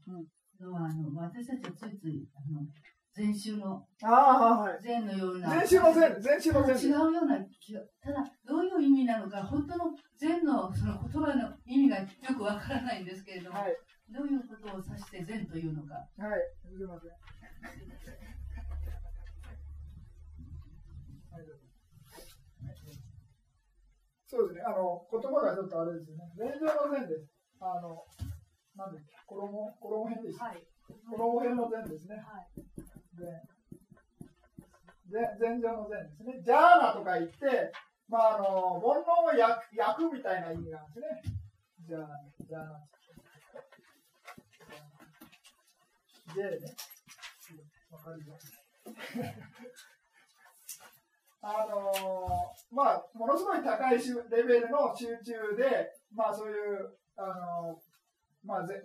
のは、あの、私たちはついつい、あの、禅宗の、
あはい。
禅のような。
禅宗の禅、禅宗の禅。
違うようなただ、どういう意味なのか、本当の禅のその言葉の意味がよくわからないんですけれども、はい、どういうことを指して禅というのか。はい、
すみません。そうですね。あの、言葉がちょっとあれですよね。前上の前です。あの、なんだっけ、衣、衣編でした。はい。衣編の前ですね。はい。前、前上の前ですね。ジャーナとか言って、まあ、あの、煩悩を焼く焼くみたいな意味があるんですね。じゃあ、じゃあ、J ね。わかります。あのー、まあ、ものすごい高いレベルの集中で、まあ、そういう、あの、まあ、全、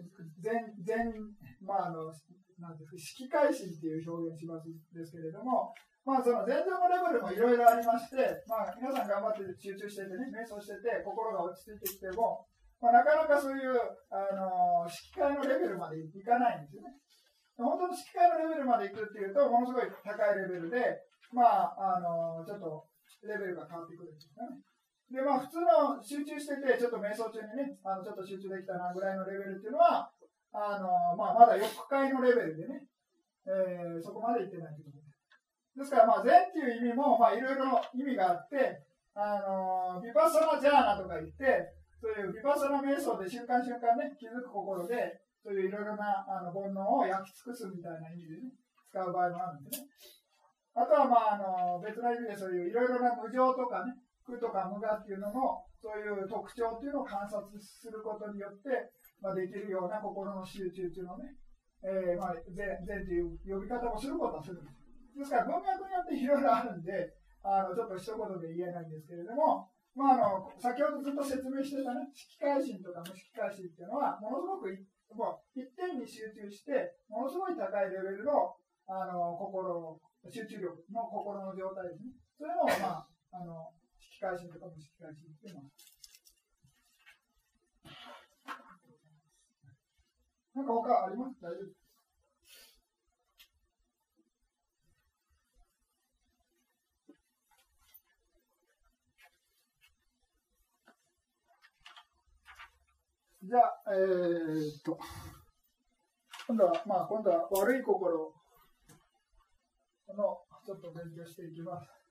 全、まあ、あの、なんていうか、式改心っていう表現しますですけれども、まあ、その前座のレベルもいろいろありまして、まあ、皆さん頑張って集中しててね、瞑想してて、心が落ち着いてきても、まあ、なかなかそういう、あの、式会のレベルまでいかないんですよね。本当の式会のレベルまでいくっていうと、ものすごい高いレベルで、まあ、あの、ちょっとレベルが変わってくるんですよね。で、まあ、普通の集中してて、ちょっと瞑想中にね、あのちょっと集中できたなぐらいのレベルっていうのは、あの、まあ、まだ4回のレベルでね、えー、そこまでいってないということです。から、まあ、禅っていう意味も、まあ、いろいろ意味があって、あの、ビパッサナジャーナとか言って、そういうビパッサナ瞑想で瞬間瞬間ね、気づく心で、そういういろいろなあの煩悩を焼き尽くすみたいな意味でね、使う場合もあるんでね。あとは、まあ、あの別な意味でそういういろいろな無常とかね、苦とか無我っていうのも、そういう特徴っていうのを観察することによって、まあ、できるような心の集中っていうのをね、えー、まあ、禅禅という呼び方をすることはするんです。ですから文脈によっていろいろあるんで、あのちょっと一言で言えないんですけれども、まあ、あの先ほどずっと説明してたね、式改心とか無式改心っていうのは、ものすごくもう一点に集中して、ものすごい高いレベルのあの心集中力の心の状態ですね。それも、まあ、あの引き返しとか無引き返しっていうのは。なんか他あります？大丈夫？じゃあ、えー、っと、今度は、まあ、今度は悪い心。のちょっと勉強していきます。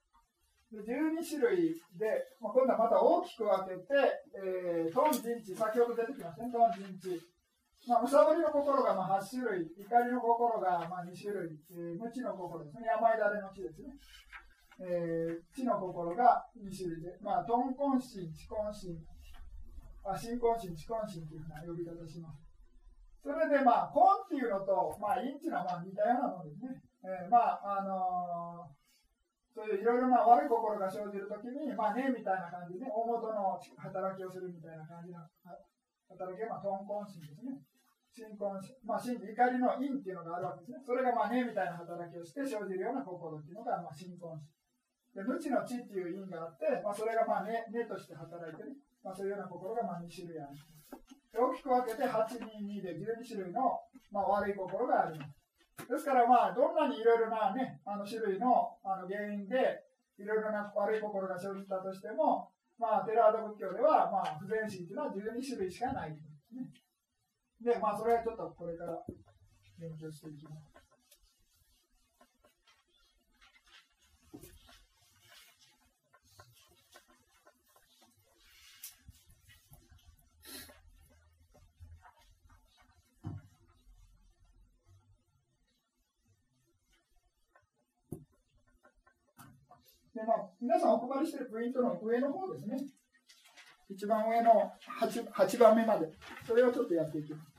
12種類で、まあ、今度はまた大きく分けて、えー、トン陣地、先ほど出てきましたね、トン陣地。まあ、むさぼりの心がまあ8種類、怒りの心がまあ2種類、えー、無知の心ですね、病だれの知ですね。えー、知の心が2種類で、まあ、トンコンシン、チコンシン、まあ、新婚心、地婚心というふうな呼び方します。それで、まあ、婚っていうのと、まあ、因っていうのまあ似たようなものですね。えー、まあ、あのー、そういういろいろな悪い心が生じるときに、まあね、みたいな感じで、大元の働きをするみたいな感じの働きが、まあ、トンコン心ですね。新婚心、まあ、心怒りの因っていうのがあるわけですね。それがまあね、みたいな働きをして生じるような心っていうのが、まあ、新婚心。で無知の知っていう因があって、まあ、それがまあね、ねとして働いてね、まあ、そういうような心がまあ2種類ある。大きく分けて822で12種類の、まあ、悪い心があります。ですから、まあ、どんなにいろいろな、ね、あの種類のあの原因でいろいろな悪い心が生じたとしても、まあ、テラード仏教では、まあ、不全心というのは12種類しかないでね。で、まあ、それはちょっとこれから勉強していきます。で、まあ、皆さんお配りしているプリントの上の方ですね。一番上の 8, 8番目まで。それをちょっとやっていきます。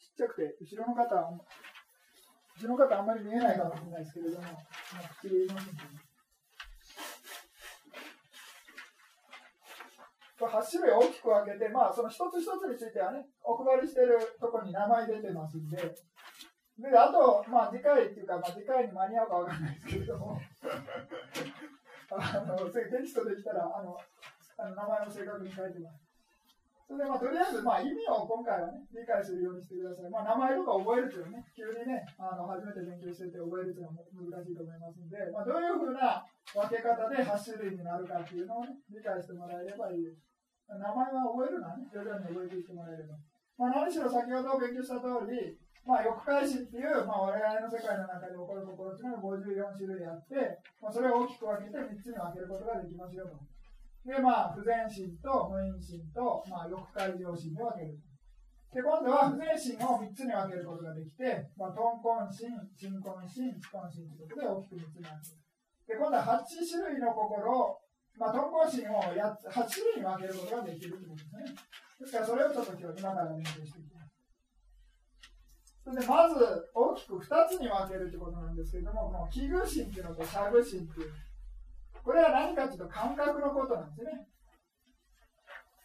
ちっちゃくて、後ろの方は、後ろの方あんまり見えないかもしれないですけれども、まあ、口で言いますね。8種類大きく分けて、まあ、その一つ一つについてはね、お配りしてるところに名前出てますんで、で、あと、まあ、次回っていうか、まあ、次回に間に合うかわかんないですけれども、あの、テキストできたら、あの、あの名前を正確に書いてます。それで、まあ、とりあえず、まあ、意味を今回はね、理解するようにしてください。まあ、名前とか覚えるというね、急にね、あの、初めて勉強してて覚えるというのは難しいと思いますんで、まあ、どういうふうな分け方で8種類になるかっていうのをね、理解してもらえればいいです。名前は覚えるのはね、徐々に覚えていってもらえれば。まあ、何しろ先ほど勉強した通り、まあ、欲界心っていう、まあ、我々の世界の中で起こる心っていうのが54種類あって、まあ、それを大きく分けて3つに分けることができますよと。で、まあ、不全心と無因心と、まあ、欲界上心で分ける。で、今度は不全心を3つに分けることができて、まあ、トンコン心、新婚心、知婚心ということで大きく3つに分ける。で、今度は8種類の心を、まあ、トンコン心を8種類に分けることができるということですね。ですから、それをちょっと今日、今から勉強していきます。それでまず大きく2つに分けるということなんですけれども、この器具心っていうのとしゃぐ心っていう。これは何かというと感覚のことなんですね。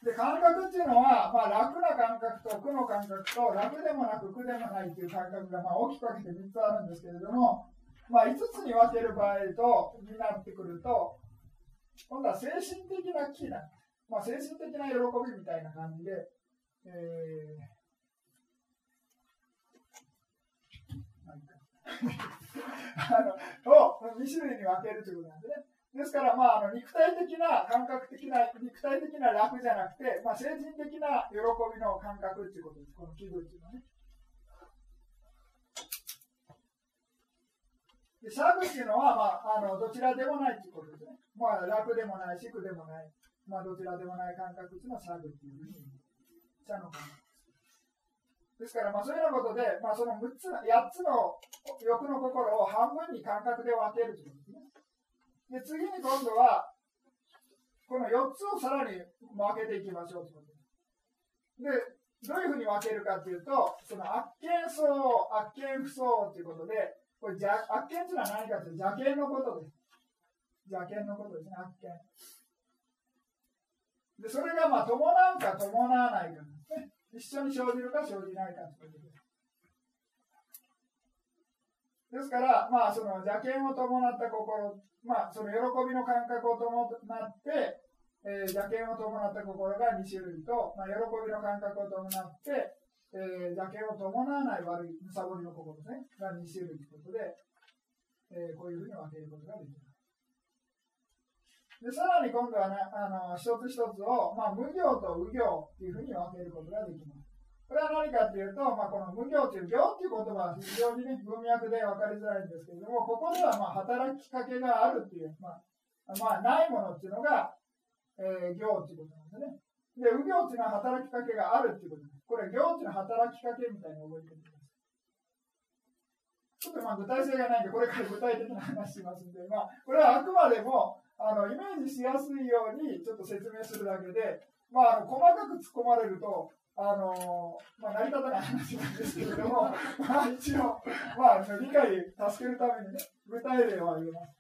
で、感覚っていうのは、まあ、楽な感覚と苦の感覚と楽でもなく苦でもないという感覚が、まあ、大きく分けて3つあるんですけれども、まあ、5つに分ける場合と、になってくると、今度は精神的な気だ。まあ、精神的な喜びみたいな感じで、えー あのを2種類に分けるということなんですね。ですから、まあ、あの肉体的な感覚的な、肉体的な楽じゃなくて、まあ、精神的な喜びの感覚っていうことです、この気分っていうのはね。で、シャグっていうのは、まあ、あのどちらでもないっていうことですね。まあ、楽でもないし、苦でもない、まあ、どちらでもない感覚っていうのはシャグっていうふうに、シャの感覚。ですから、まあ、そういうようなことで、まあ、その6つ、8つの欲の心を半分に感覚で分けるということですね。で、次に今度は、この4つをさらに分けていきましょうということです。で、どういうふうに分けるかというと、その悪見層、悪見不相ということで、これ悪見というのは何かというと邪見のことです。邪見のことですね、悪見。で、それがまあ伴うか伴わないかですね。一緒に生じるか生じないかということです。ですから、まあ、その邪見を伴った心、まあ、その喜びの感覚を伴って、えー、邪見を伴った心が2種類と、まあ、喜びの感覚を伴って、えー、邪見を伴わない悪い、むさぼりの心ですね、が2種類ということで、えー、こういうふうに分けることができます。でさらに今度はね、あの一つ一つを、まあ、無行と無行というふうに分けることができます。これは何かというと、まあ、この無行という行という言葉は非常に、ね、文脈で分かりづらいんですけれども、ここではまあ働きかけがあるっていう、まあ、まあ、ないものっていうのが、えー、行ということなんですね。で、無行っていうのは働きかけがあるっていうことです。これ、行っていうのは働きかけみたいに覚えておいてください。ちょっとまあ具体性がないんで、これから具体的な話しますんで、まあ、これはあくまでも、あのイメージしやすいようにちょっと説明するだけで、まあ、あの細かく突っ込まれると、あのまあ、成り立たない話なんですけれども、まあ、一応、まあ、理解助けるためにね、具体例を挙げます。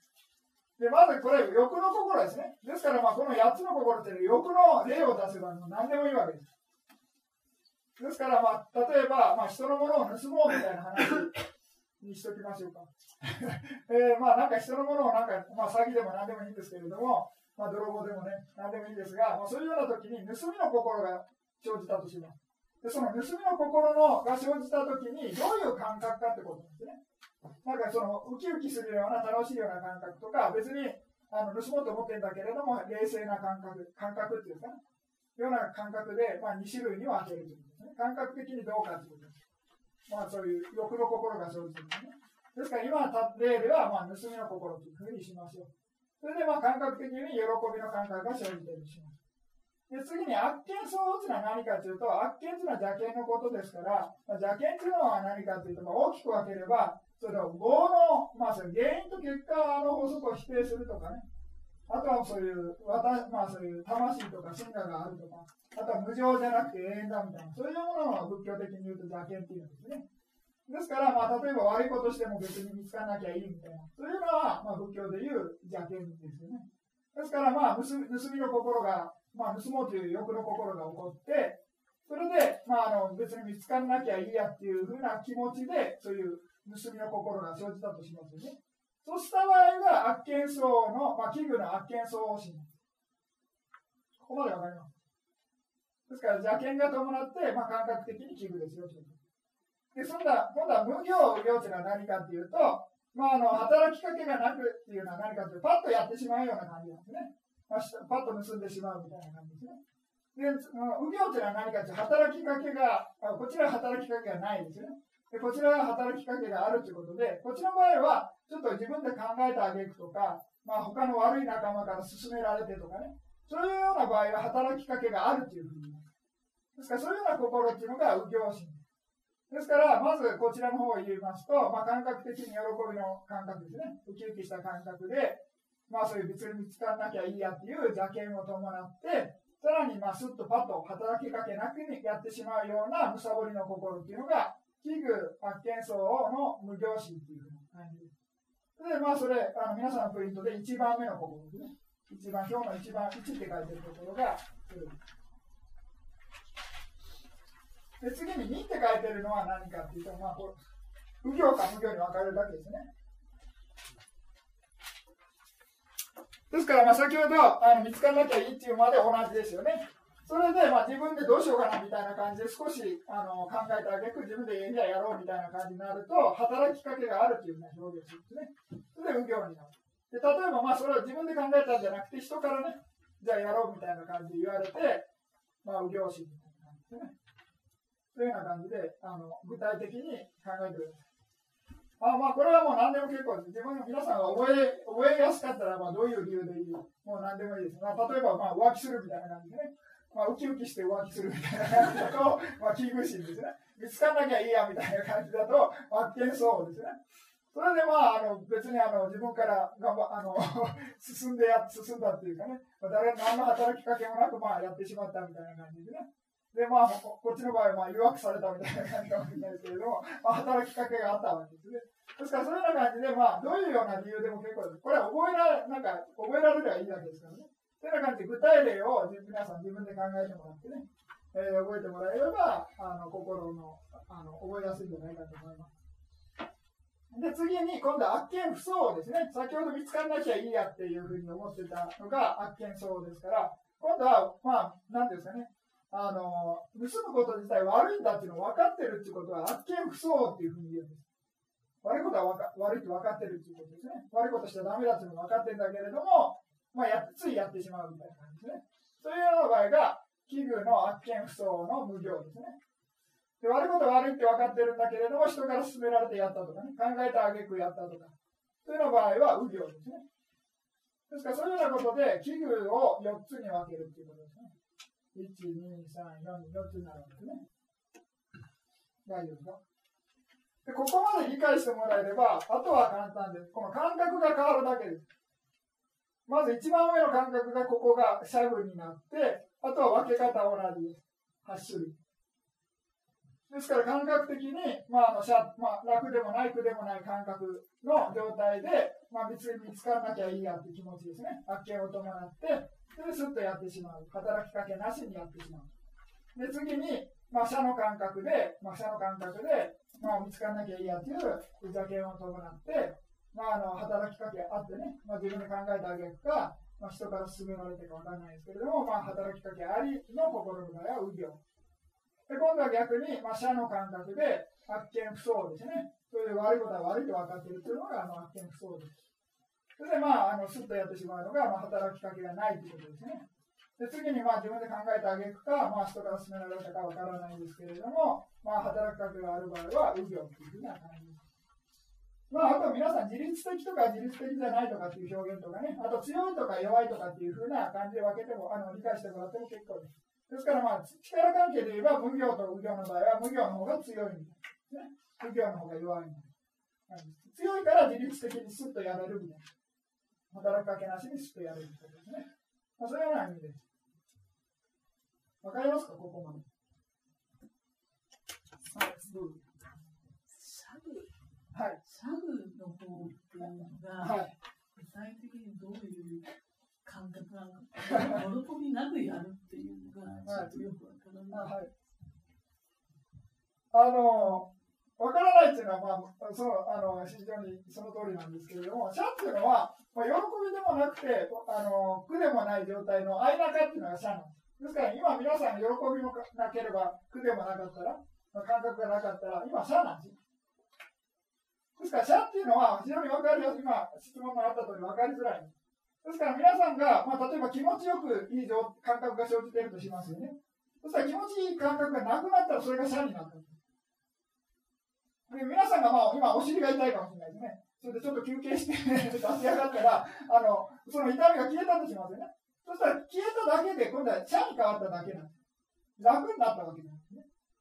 で、まずこれ、欲の心ですね。ですから、まあ、この8つの心って欲の例を出せば何でもいいわけです。ですから、まあ、例えば、まあ、人のものを盗もうみたいな話にしときましょうか。えー、まあなんか人のものをなんか、まあ、詐欺でも何でもいいんですけれども、まあ、泥棒でもね、何でもいいんですが、まあ、そういうような時に盗みの心が生じたとします。でその盗みの心のが生じた時にどういう感覚かってことなんですね。なんかそのウキウキするような楽しいような感覚とか、別にあの盗もうと思ってるんだけれども、冷静な感覚、感覚っていうか、ような感覚で、まあ、2種類に分けるということですね。感覚的にどうかということです。まあそういう欲の心が生じてるんですね。ですから今の例では、まあ、盗みの心というふうにしましょう。それでまあ感覚的に喜びの感覚が生じているします。で次に悪見相応というのは何かというと、悪見というのは邪見のことですから、まあ、邪見というのは何かというと、まあ、大きく分ければ、その業の、まあ、その原因と結果の法則を否定するとかね、あとはそういう、私まあ、そういう魂とか進化があるとか、あとは無常じゃなくて永遠だみたいな、そういうものを仏教的に言うと邪見っていうんですね。ですから、まあ、例えば悪いことしても別に見つからなきゃいいみたいな、そういうのは、まあ、仏教でいう邪見ですよね。ですから、まあ、盗みの心が、まあ、盗もうという欲の心が起こって、それで、まあ、あの別に見つからなきゃいいやっていうふうな気持ちで、そういう盗みの心が生じたとしますよね。そうした場合が悪見層の、まあ、器具の悪見層心。ここまでわかります。ですから、邪見が伴って、まあ、感覚的に器具ですよという。で、そんな、今度は無行無行というのは何かというと、まあ、あの、働きかけがなくっていうのは何かというと、パッとやってしまうような感じなんですね。まあ、パッと盗んでしまうみたいな感じですね。で、無行というのは何かというと、働きかけが、こちら働きかけがないですよね。でこちらが働きかけがあるということで、こっちの場合は、ちょっと自分で考えてあげるとか、まあ、他の悪い仲間から勧められてとかね、そういうような場合は働きかけがあるというふうに。ですから、そういうような心っていうのが右行心ですから、まずこちらの方を言いますと、まあ、感覚的に喜びの感覚ですね。ウキウキした感覚で、まあそういう別に見つからなきゃいいやっていう邪険を伴って、さらにまあスッとパッと働きかけなくにやってしまうようなむさぼりの心っていうのが、器具発見層の無行心っていうふうな感じで。で、まあそれ、あの皆さんのプリントで1番目の心ですね。一番、今日の一番1って書いてるところが、で次に2って書いてるのは何かっていうと、まあ、こう、右行か無行に分かれるだけですね。ですから、まあ、先ほどあの見つからなきゃいいっていうまで同じですよね。それで、まあ、自分でどうしようかなみたいな感じで少しあの考えてあげく自分でじゃやろうみたいな感じになると働きかけがあるというふうな表現するんですね。それで右行になる。で例えば、まあ、それを自分で考えたんじゃなくて人からね、じゃあやろうみたいな感じで言われて、まあ、右行心みたいな感じでね。そういうような感じであの具体的に考えてください。あまあ、これはもう何でも結構です。自分の皆さんが覚え、覚えやすかったら、まあ、どういう理由でいい？もう何でもいいです。まあ、例えば、まあ、浮気するみたいな感じでね。まあ、ウキウキして浮気するみたいな感じだと、まあ、危惧心ですね。見つかんなきゃいいやみたいな感じだと、発見そうですね。それでまあ、あの別にあの自分から頑張あの 進んでや進んだっていうかね、まあ、誰何の働きかけもなくまあやってしまったみたいな感じでね。で、まあ、こっちの場合はまあ誘惑されたみたいな感じかもしれないですけれども、まあ、働きかけがあったわけですね。ですから、そういうような感じで、まあ、どういうような理由でも結構です。これは覚えられ、なんか、覚えられればいいだけですからね。そういうような感じで、具体例を皆さん自分で考えてもらってね、えー、覚えてもらえれば、あの、心の、あの、覚えやすいんじゃないかと思います。で、次に、今度は悪見不相ですね。先ほど見つからなきゃいいやっていうふうに思ってたのが悪見相ですから、今度は、まあ、なんですかね、あの、盗むこと自体悪いんだっていうのを分かってるっていうことは、悪見不相っていうふうに言うんです。悪いことはか悪いと分かってるっていうことですね。悪いことしちゃダメだっていうのが分かってるんだけれども、まあやっ、ついやってしまうみたいな感じですね。そういうような場合が、器具の悪見不相の無行ですね。で悪いことは悪いって分かってるんだけれども、人から勧められてやったとかね、考えたあげくやったとか、そういうような場合は右行ですね。ですから、そういうようなことで、器具を4つに分けるっていうことですね。1、2、3、4、4つになるんですね。大丈夫ですか？でここまで理解してもらえれば、あとは簡単です。この感覚が変わるだけです。まず一番上の感覚がここがシャグになって、あとは分け方同じです。8種類。ですから感覚的に、まああのしゃまあ、楽でもない苦でもない感覚の状態で、まあ、見つ見つからなきゃいいやって気持ちですね。発見を伴って、で、スッとやってしまう。働きかけなしにやってしまう。で、次に、まあ、社の感覚で、まあ、社の感覚で、まあ、見つからなきゃいいやっていうふざけを伴って、まあ、あの働きかけあってね、まあ、自分で考えてあげるか、まあ、人から勧められてか分かんないですけれども、まあ、働きかけありの心の場合は右行。で、今度は逆に、まあ、社の感覚で、発見不相ですね。それで悪いことは悪いと分かっているというのが、あの、発見不相です。それで、まあ、あの、スッとやってしまうのが、まあ、働きかけがないということですね。で次にまあ自分で考えてあげるか、まあ、人から勧められたかわからないんですけれども、まあ、働きかけがある場合は、右行というふうな感じ。まあ、あと皆さん、自律的とか自律的じゃないとかっていう表現とかね、あと強いとか弱いとかっていうふうな感じで分けても、あの理解してもらっても結構です。ですから、まあ、力関係で言えば、無行と右行の場合は、無行の方が強いみたいな。ね、無行の方が弱いみたいな。強いから自律的にスッとやれるみたいな。働きかけなしにスッとやれるみたいですね。まあ、そういうような意味です。わかりますか、ここまで。はい、どうぞ。
サグ、
はい、
サグの方っていうのが、はい、具体的にどういう感覚なのか、喜びなくやるっていうのが、ちょっとよくわからない。はい、
あのわからないっていうのは、まあ、そのあの非常にその通りなんですけれども、シャっていうのは、まあ、喜びでもなくて、あの苦でもない状態の間中っていうのがシャなんです。ですから今皆さん喜びもなければ苦でもなかったら、まあ、感覚がなかったら今シャなんですですからシャっていうのは非常に分かりやすい今質問があった通り分かりづらいですから皆さんが、まあ、例えば気持ちよくいい感覚が生じているとしますよねそしたら気持ちいい感覚がなくなったらそれがシャになったで皆さんが、まあ、今、お尻が痛いかもしれないですね。それでちょっと休憩して立ち上がったら、あの、その痛みが消えたとしますよね。そしたら消えただけで、今度はシャに変わっただけなんです。楽になったわけです。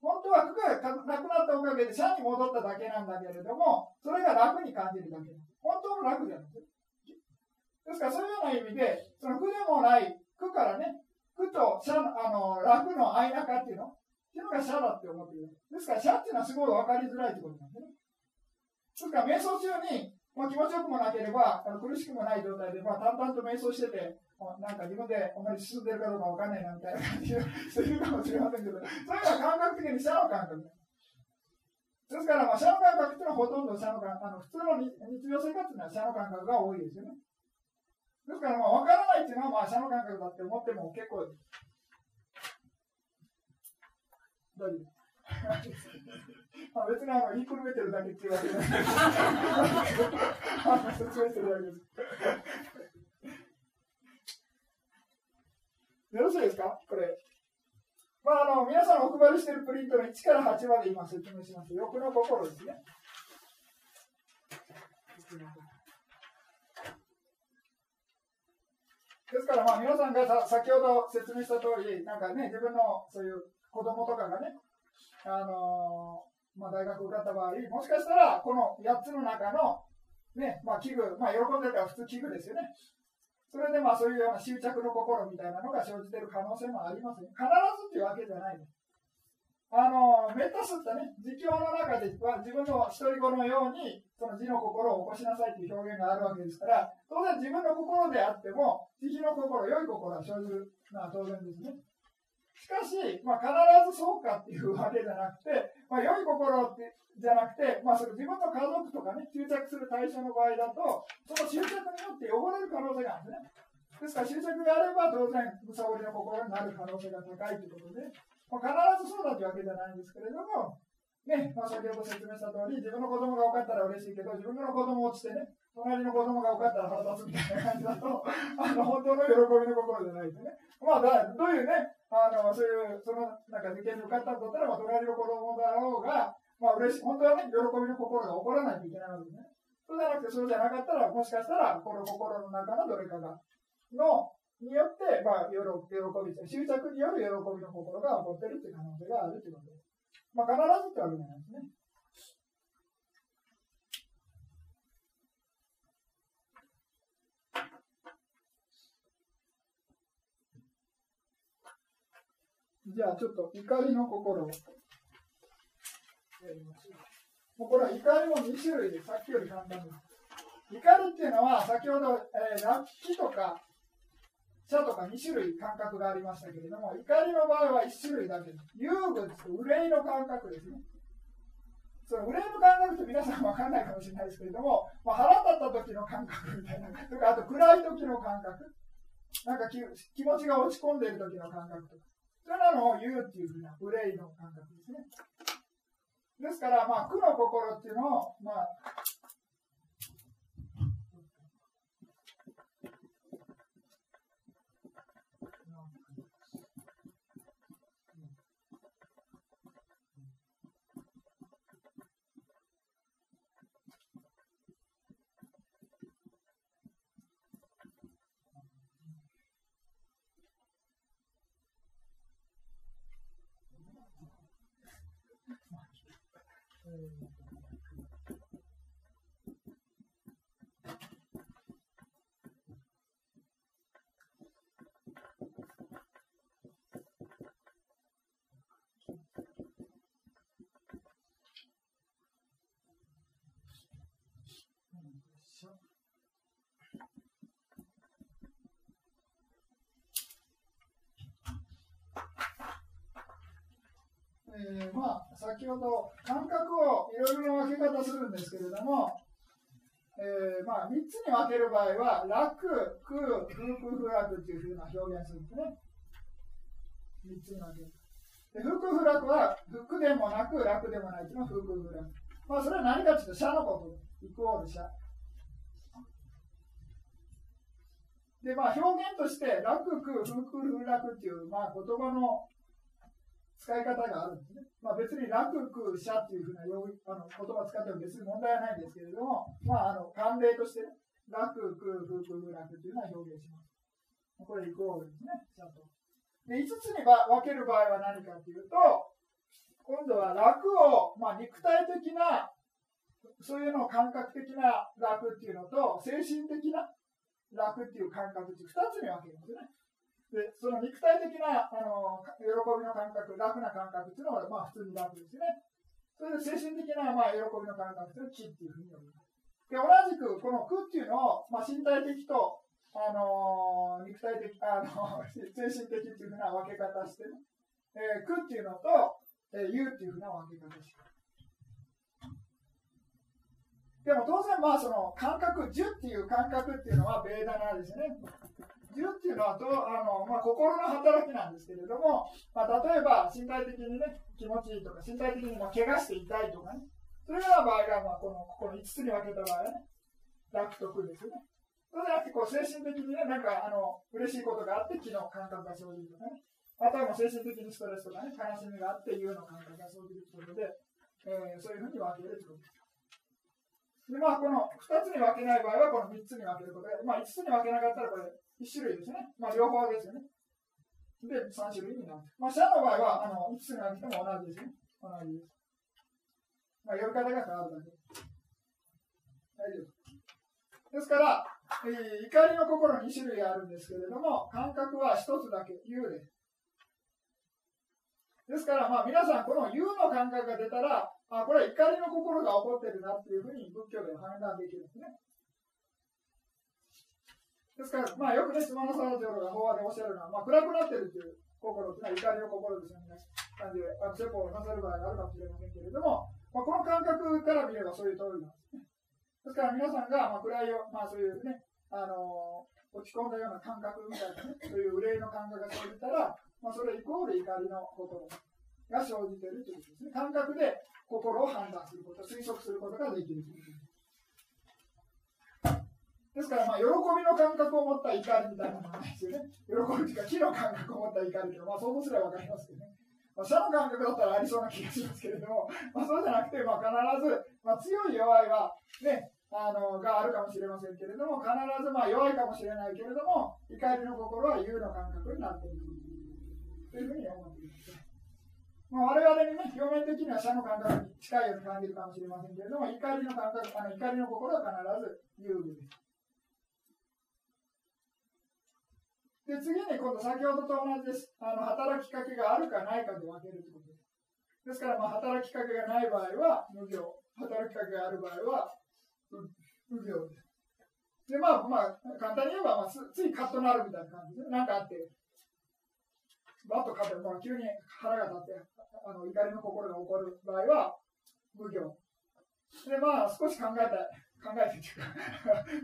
本当は服がなくなったおかげでシャに戻っただけなんだけれども、それが楽に感じるだけ本当の楽じゃないです。ですから、そういうような意味で、その苦でもない苦からね、苦とシャあの楽の間かっていうの？っていうのがシャだって思っている。ですから、シャっていうのはすごい分かりづらいってことなんですね。ですから、瞑想中に、まあ、気持ちよくもなければ、あの苦しくもない状態で、まあ、淡々と瞑想してて、なんか自分で同じ進んでるかどうかわかんないなみたいな感じでしてるかもしれませんけど、それは感覚的にシャの感覚。ですから、まあ、シャの感覚っていうのはほとんどシャの感覚、あの普通の日常生活にはシャの感覚が多いですよね。ですから、まあ、わからないっていうのは、まあ、シャの感覚だって思っても結構。大丈夫まあ別にあの言いくるめてるだけっていうわけじゃない。説明してるだけです。よろしいですか？これ。まあ、あの、皆さんお配りしているプリントの1から8まで今説明します。欲の心ですね。ですから、まあ、皆さんが先ほど説明した通り、なんかね、自分のそういう子供とかがね、あのー、まあ、大学受かった場合、もしかしたら、この8つの中の、ね、まあ、器具、まあ、喜んでるから普通器具ですよね。それでまあそういうような執着の心みたいなのが生じてる可能性もありますね。必ずっていうわけじゃないです。あの、メタスってね、自教の中では自分の独り子のように、その自の心を起こしなさいという表現があるわけですから、当然自分の心であっても、慈悲の心、良い心は生じるのは当然ですね。しかし、まあ、必ずそうかっていうわけじゃなくて、まあ、良い心ってじゃなくて、まあ、それ自分の家族とかね、執着する対象の場合だと、その執着によって汚れる可能性があるんですね。ですから、執着があれば、当然、むさぼりの心になる可能性が高いということで、まあ、必ずそうだというわけじゃないんですけれども、ね、まあ、先ほど説明した通り、自分の子供が多かったら嬉しいけど、自分の子供落ちてね、隣の子供が多かったら腹立つみたいな感じだと、あの、本当の喜びの心じゃないですね。まあ、だどういうね、あの、そういう、その、なんか受験に受かったんだったら、まあ、隣の子供だろうが、まあ、嬉しい、本当はね、喜びの心が起こらないといけないわけですね。そうじゃなくて、そうじゃなかったら、もしかしたら、この心の中のどれかが、の、によって、まあ、喜び、執着による喜びの心が起こってるっていう可能性があるってことです。まあ、必ずってわけじゃないですね。じゃあちょっと怒りの心をやりましょう。もうこれは怒りも2種類でさっきより簡単です。怒りっていうのは先ほど、えー、ラッキとか茶とか2種類感覚がありましたけれども、怒りの場合は1種類だけです。憂鬱と憂いの感覚ですね。その憂いの感覚って皆さん分かんないかもしれないですけれども、まあ、腹立った時の感覚みたいな、とかあと暗い時の感覚、なんか気持ちが落ち込んでいる時の感覚とか、そういうの言うっていうふうな憂いの感覚ですね。ですから、まあ、苦の心っていうのを、まあ、Mm-hmm. 先ほど感覚をいろいろな分け方するんですけれども、えー、まあ、3つに分ける場合は、楽、空、空空不楽っていうふうな表現するんですね。3つに分ける。で空空不楽は、服でもなく楽でもないというのが空空不楽。まあ、それは何かというと、社のことイクオール社。で、まあ、表現として、楽、空、空空不楽っていう、まあ、言葉の使い方があるんですね。まあ、別に楽空者っていうふうなあの言葉を使っても別に問題はないんですけれども、まあ、あの慣例として、ね、楽空空空楽っていうのは表現します。これイコールですね、ちゃんと。で、5つに分ける場合は何かというと、今度は楽を、まあ、肉体的な、そういうのを感覚的な楽っていうのと、精神的な楽っていう感覚っていう2つに分けるんですね。で、その肉体的な、あの、喜びの感覚、楽な感覚っていうのは、まあ、普通に楽ですね。それで精神的な、まあ、喜びの感覚っていうのは気っていうふうに呼びます。で、同じく、この苦っていうのを、まあ、身体的とあの肉体的、あの 精神的っていうふうな分け方してね、えー、苦っていうのと、えー、言うっていうふうな分け方してでも当然、まあ、その感覚、樹っていう感覚っていうのはベーダナですね。樹っていうのはとあの、まあ、心の働きなんですけれども、まあ、例えば身体的にね、気持ちいいとか、身体的にまあ怪我して痛いとかね、そういうような場合が、まあ、このここの5つに分けた場合はね、楽と苦ですよね。そうじゃなくて、こう、精神的にね、なんか、あの、嬉しいことがあって、気の感覚が生じるとかね。またはもう精神的にストレスとかね、悲しみがあって、いうの感覚が生じるということで、えー、そういうふうに分けるということです。で、まあ、この2つに分けない場合は、この3つに分けることで、まあ、5つに分けなかったら、これ、1種類ですね。まあ、両方ですよね。で、3種類になる。まあ、社の場合は、あの、5つに分けても同じですね。同じです。まあ、呼び方が変わるだけ。大丈夫。ですから、えー、怒りの心に2種類あるんですけれども、感覚は1つだけ、U で。ですから、まあ、皆さん、この U の感覚が出たら、あ、これは怒りの心が起こってるなっていうふうに仏教では判断できるんですね。ですから、まあ、よくね、島の沢長老が法話でおっしゃるのは、まあ、暗くなってるという心っていうのは怒りの心ですよね。感じで、あ説法をなさる場合があるかもしれませんけれども、まあ、この感覚から見ればそういう通りなんですね。ですから皆さんが、まあ、暗いよ、まあ、そういうね、あの落ち込んだような感覚みたいなね、そういう憂いの感覚が生じたら、まあ、それイコール怒りの心が生じているということですね。感覚で心を判断すること、推測することができるということです。から、まあ、喜びの感覚を持った怒りみたいなものないですよね。喜びというか、気の感覚を持った怒りというのは、まあ、想像すれば分かりますけどね。まあ、社の感覚だったらありそうな気がしますけれども、まあ、そうじゃなくて、まあ、必ず、まあ、強い弱いは、ね、あのがあるかもしれませんけれども、必ずまあ弱いかもしれないけれども、怒りの心は優の感覚になっているというふうに思っています。まあ、我々にね、表面的には社の感覚に近いように感じるかもしれませんけれども、怒りの感覚、あの怒りの心は必ず有具です。で、次に今度先ほどと同じです。あの働きかけがあるかないかで分けるということです。ですから、まあ、働きかけがない場合は無業、働きかけがある場合は無病で。で、まあ、まあ、簡単に言えば、まあ、ついカッとなるみたいな感じで、なんかあって、バッとカッと、まあ、急に腹が立って、あの怒りの心が起こる場合は、無病。で、まあ、少し考えたい、考えてっていうか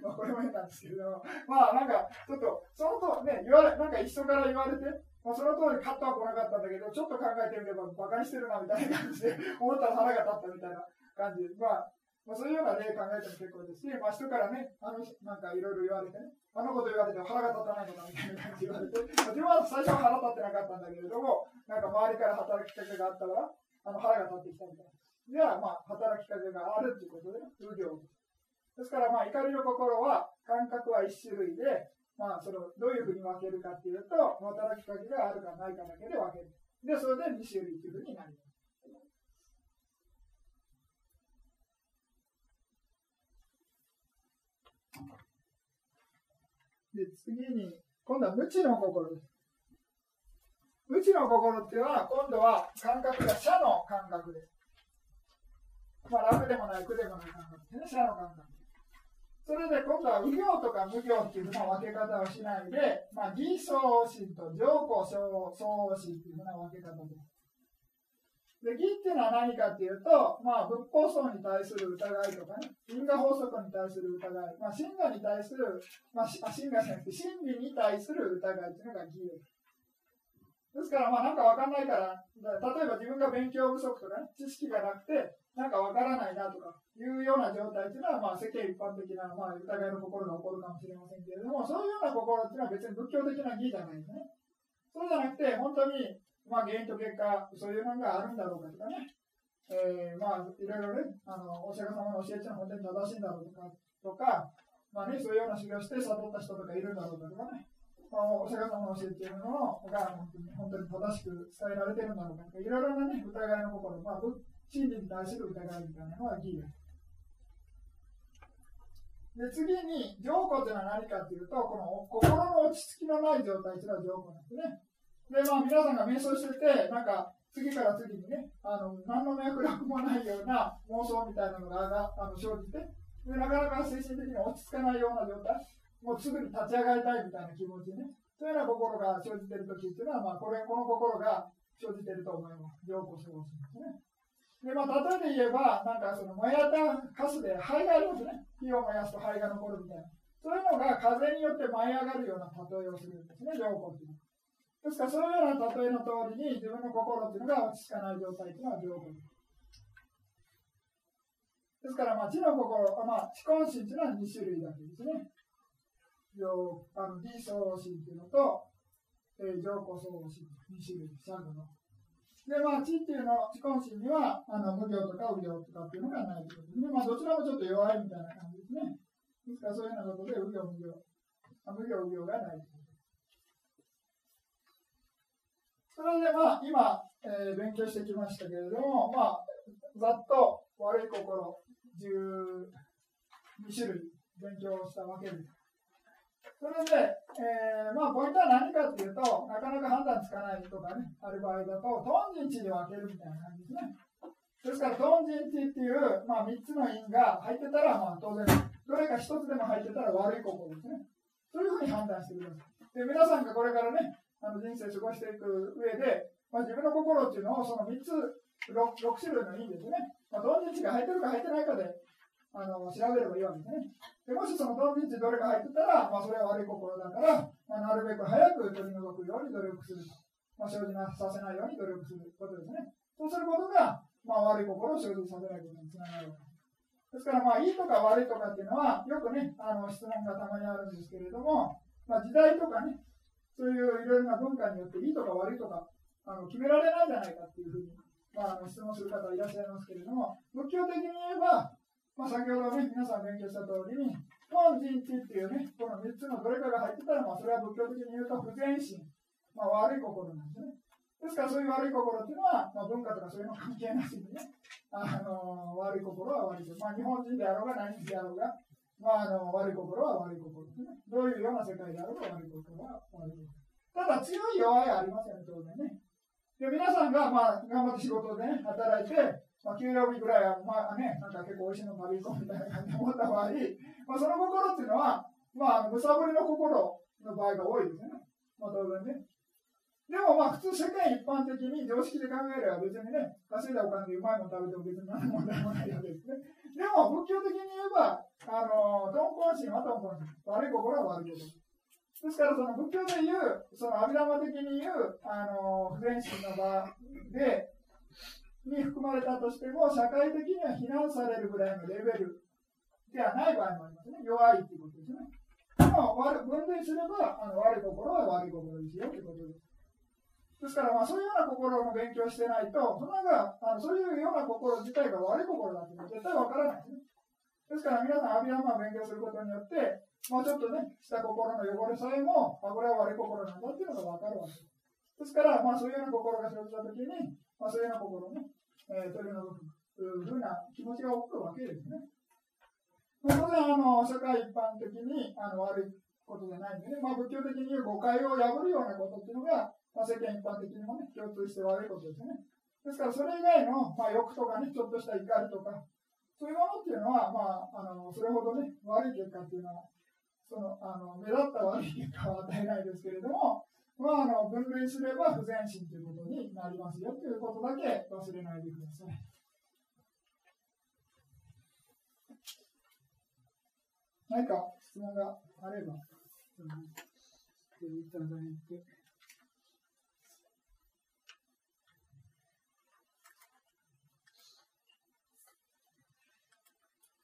まあ、これも変なんですけれども、まあ、なんか、ちょっと、そのと、ね、言われ、なんか一緒から言われて、まあ、その通りカットは来なかったんだけど、ちょっと考えてみれば、馬鹿にしてるな、みたいな感じで、思ったら腹が立ったみたいな感じで、まあ、まあ、そういうような例考えても結構ですし、まあ、人からね、あの、なんかいろいろ言われてね、あのこと言われて腹が立たないのかみたいな感じで言われて、まあ、自分は最初は腹立ってなかったんだけれども、なんか周りから働きかけがあったから、あの腹が立ってきたみたいな。じゃあ、まあ、働きかけがあるということで、ね、風行ですから、まあ、怒りの心は、感覚は一種類で、まあ、その、どういうふうに分けるかっていうと、働きかけがあるかないかだけで分ける。で、それで2種類というふうになります。で、次に、今度は無知の心です。無知の心っていうのは、今度は感覚が社の感覚です。まあ、楽でもない苦でもない感覚ですね、社の感覚。それで今度は右行とか無行っていうふうな分け方をしないで、まあ、偽相心と上皇相応心っていうふうな分け方です。で、義っていうのは何かっていうと、まあ、仏法僧に対する疑いとかね、因果法則に対する疑い、まあ、真我に対する、まあ、真我じゃなくて、真理に対する疑いっていうのが義です。ですから、まあ、なんかわかんないから、例えば自分が勉強不足とかね、知識がなくて、なんかわからないなとかいうような状態っていうのは、まあ、世間一般的な、まあ、疑いの心が起こるかもしれませんけれども、そういうような心っていうのは別に仏教的な義じゃないですね。そうじゃなくて、本当にまあ、原因と結果、そういうものがあるんだろうかとかね、えー、まあ、いろいろね、あのお釈迦様の教えっていうのは本当に正しいんだろうとか、とかまあね、そういうような修行して悟った人とかいるんだろうかとかね、まあ、お釈迦様の教えっていうのが本当に正しく伝えられてるんだろうかとか、いろいろなね、疑いの心、まあ、真理に対する疑いみたいなのはギーで。次に、浄化というのは何かというと、この心の落ち着きのない状態というのは浄化なんですね。で、まあ皆さんが瞑想してて、なんか、次から次にね、あの、何の脈絡もないような妄想みたいなのがあの生じて、で、なかなか精神的に落ち着かないような状態、もうすぐに立ち上がりたいみたいな気持ちね、そういうような心が生じているときっていうのは、まあ、これ、この心が生じていると思います。浄化そうするんですね。で、まあ、例えて言えば、なんかその燃えたカスで灰がありますね。火を燃やすと灰が残るみたいな。そういうのが風によって舞い上がるような例えをするんですね、良好っていうのは。ですから、そういうような例えの通りに、自分の心っていうのが落ち着かない状態っていうのは良好です。ですから、まあ、知の心、まあ、知根心っていうのは2種類だけですね。あの、理想心っていうのと、えー、上古相心、2種類、シャグの。で、まあ、知っていうの、知根心には、あの、無行とか無行とかっていうのがないということで、ね、まあ、どちらもちょっと弱いみたいな感じですね。ですから、そういうようなことで、無行無行、無行無行がないというそれで、まあ、今、えー、勉強してきましたけれども、まあ、ざっと悪い心、12種類勉強したわけです。それで、えー、まあ、ポイントは何かというと、なかなか判断つかないとかね、ある場合だと、トンジンチで分けるみたいな感じですね。ですから、トンジンチっていう、まあ、3つの因が入ってたら、まあ、当然、どれか1つでも入ってたら悪い心ですね。そういうふうに判断してください。で、皆さんがこれからね、あの人生過ごしていく上で、まあ、自分の心っていうのをその3つ、6, 6種類の因ですね。まあ、トンジンチが入ってるか入ってないかで、あの調べればいいわけですね。でもしそのトンビンチどれか入ってたら、まあ、それは悪い心だから、まあ、なるべく早く取り除くように努力すると。まあ、生じなさせないように努力することですね。そうすることが、まあ、悪い心を生じさせないことにつながるわけです。ですから、まあ、いいとか悪いとかっていうのは、よくね、あの質問がたまにあるんですけれども、まあ、時代とかね、そういういろいろな文化によっていいとか悪いとか、あの決められないんじゃないかっていうふうに、まあ、あの質問する方いらっしゃいますけれども、仏教的に言えば、まあ、先ほどね、皆さん勉強した通りに、本人知っていうね、この3つのどれかが入ってたら、まあ、それは仏教的に言うと不全心、まあ、悪い心なんですね。ですから、そういう悪い心っていうのは、まあ、文化とかそういうの関係なしにね、あの悪い心は悪い心。まあ、日本人であろうが何人であろうが、まあ、あの悪い心は悪い心ですね。どういうような世界であろうが悪い心は悪い心。ただ、強い弱いはありますよね、当然ね。で、皆さんが、まあ、頑張って仕事でね、働いて、まあ、給料日ぐらいは、まあね、なんか結構美味しいの食べ行こうみたいな感じで思った場合、まあ、その心っていうのは、まあ、むさぼりの心の場合が多いですよね。まあ、当然ね。でもまあ普通世界一般的に常識で考えれば別にね、稼いだお金でうまいもの食べても別に何の問題もないわけですね。でも仏教的に言えば、あの、鈍根心は鈍根心。悪い心は悪い心。ですからその仏教で言う、その阿弥陀的に言う、あの、不全心の場で、に含まれたとしても、社会的には非難されるぐらいのレベルではない場合もありますね。弱いということですね。でも、分類すればあの悪い心は悪い心ですよということです。ですから、まあ、そういうような心の勉強してないと、そのがあのそういうような心自体が悪い心だというのは絶対わからないですね。ですから、皆さん、アビアマを勉強することによって、まあ、ちょっとね、した心の汚れさえも、あ、これは悪い心なんだっていうのがわかるわけです。ですから、まあ、そういうような心が生じたときに、まあ、そういうような心ね、えー、取り除くというふうな気持ちが起こるわけですね。当然、あの、社会一般的にあの悪いことじゃないんでね、まあ、仏教的に言う誤解を破るようなことっていうのが、まあ、世間一般的にもね、共通して悪いことですね。ですから、それ以外の、まあ、欲とかね、ちょっとした怒りとか、そういうものっていうのは、まあ、あのそれほどね、悪い結果っていうのは、そのあの目立った悪い結果は与えないですけれども、まあ、あの分類すれば不全心ということになりますよということだけ忘れないでください。何か質問があれば、いただいて。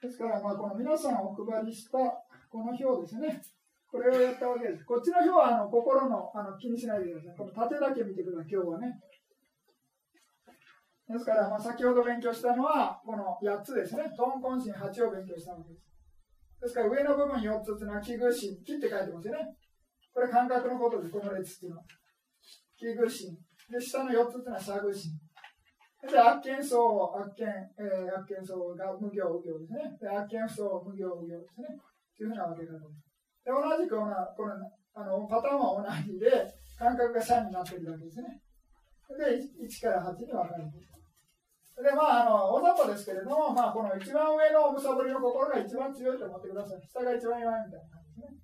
ですから、まあ、この皆さんお配りしたこの表ですね。これをやったわけです。こっちの表はあの心のあの気にしないでください。この縦だけ見てください、今日はね。ですから、まあ、先ほど勉強したのは、この8つですね。トンコンシン8を勉強したわけです。ですから、上の部分4つというのは、器具心、木って書いてますよね。これ感覚のことです、この列っていうのは。器具心。で、下の4つというのは、サグ心。で、悪見層、悪見、えー、悪見層が無行、無行ですね。で、悪見層、無行、無行ですね。というふうなわけだと思います。で、同じくこの、このあのパターンは同じで、感覚が3になってるわけですね。で、1から8に分かれている。で、まあ、あの、大雑把ですけれども、まあ、この一番上のおむさぼりの心が一番強いと思ってください。下が一番弱いみたいな感じですね。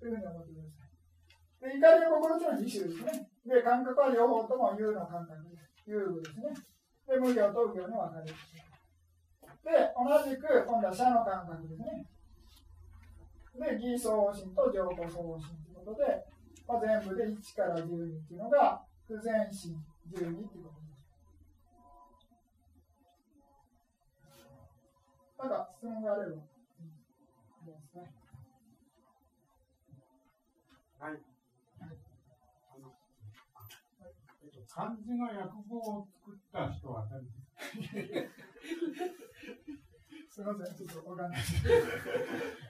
というふうに思ってください。で、怒りの心というのは2種ですね。で、感覚は両方とも有の感覚です。有具ですね。で、無行と無行に分かれている。で、同じく、今度は社の感覚ですね。で、偽装心と上皇相応心ということで、まあ、全部で1から12っていうのが、不全心12っていうことなんか質問があれば。
はい。漢字の訳語を作った人は誰ですか？
すみません、ちょっとわかんない。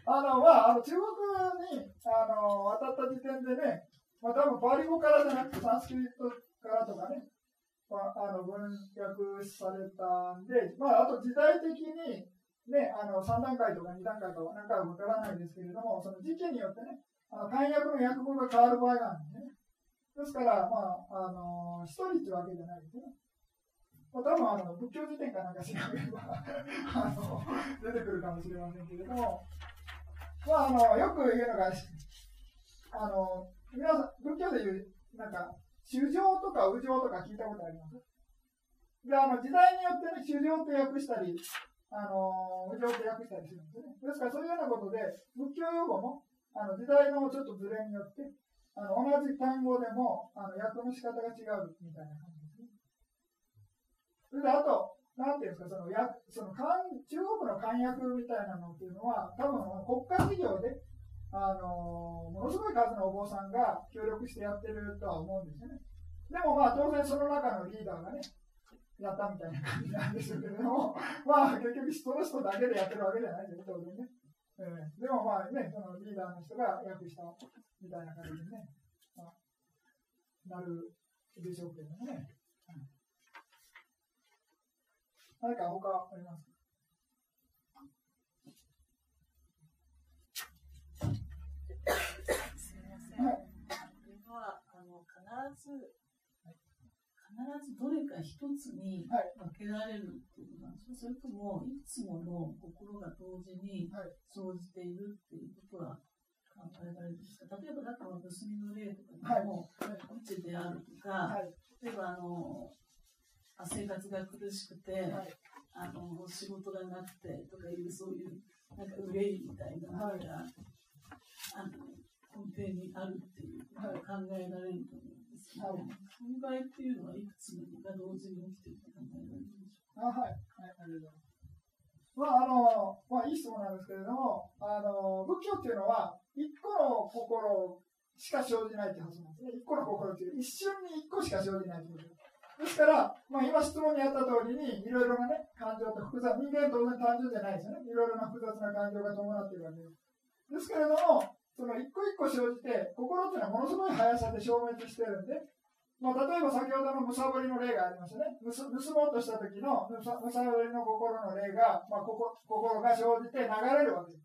あの、まあ、あの中国にあの渡った時点でね、まあ、多分パリ語からじゃなくて、サンスクリットからとかね、まあ、あの文訳されたんで、まあ、あと時代的に、ね、あの3段階とか2段階とか何回もわからないですけれども、その時期によってね、あの漢訳の訳語が変わる場合があるんでね。ですから、まあ、あの一人っていうわけじゃないですね。まあ、多分あの仏教辞典かなんか調べればあの出てくるかもしれませんけれども、まあ、あのよく言うのが、あの皆さん、仏教でいう、なんか、衆生とか右情とか聞いたことあります？で、あの時代によってね、衆生って訳したり、あの、無常って訳したりするんですね。ですから、そういうようなことで、仏教用語も、あの、時代のちょっとずれによって、あの、同じ単語でも、あの、訳の仕方が違うみたいな。それで、あと、なんていうんですか、その、やその漢、中国の漢訳みたいなのっていうのは、多分、国家事業で、あの、ものすごい数のお坊さんが協力してやってるとは思うんですよね。でもまあ当然その中のリーダーがね、やったみたいな感じなんですけれども、まあ結局その人だけでやってるわけじゃないですよ、当然ね。えー、でもまあね、そのリーダーの人が訳したみたいな感じでね、なるでしょうけどね。うん、何か他ありますか？
すみません。はい、これはあの必ず必ずどれか一つに分けられるっていうのは、はい、それともいくつもの心が同時に生じているっていうことは考えられるんですか？例えば、だから盗みの例とかでも、うちであるとか、例えばあの生活が苦しくて、あの仕事がなくてとかいうそういうなんか憂いみたいなのが、あの根底にあるっていうことが考えられると思うはい、損害っていうのはいくつが同時に起きてるって考えられるんでしょうか？あはい、はい、ありがとうございます。まあ、あの、まあ、いい質問なんですけれども、あの、仏教っていうのは、一個の心しか生じないって発想なんですね。一個の心っていう、一瞬に一個しか生じないということです。ですから、まあ、今質問にあった通りに、いろいろなね、感情と複雑、人間当然単純じゃないですよね。いろいろな複雑な感情が伴っているわけです。ですけれども、その一個一個生じて、心っていうのはものすごい速さで消滅してるんで、まあ、例えば先ほどのむさぼりの例がありましたね。盗もうとした時のむさぼりの心の例が、まあ、ここ心が生じて流れるわけです。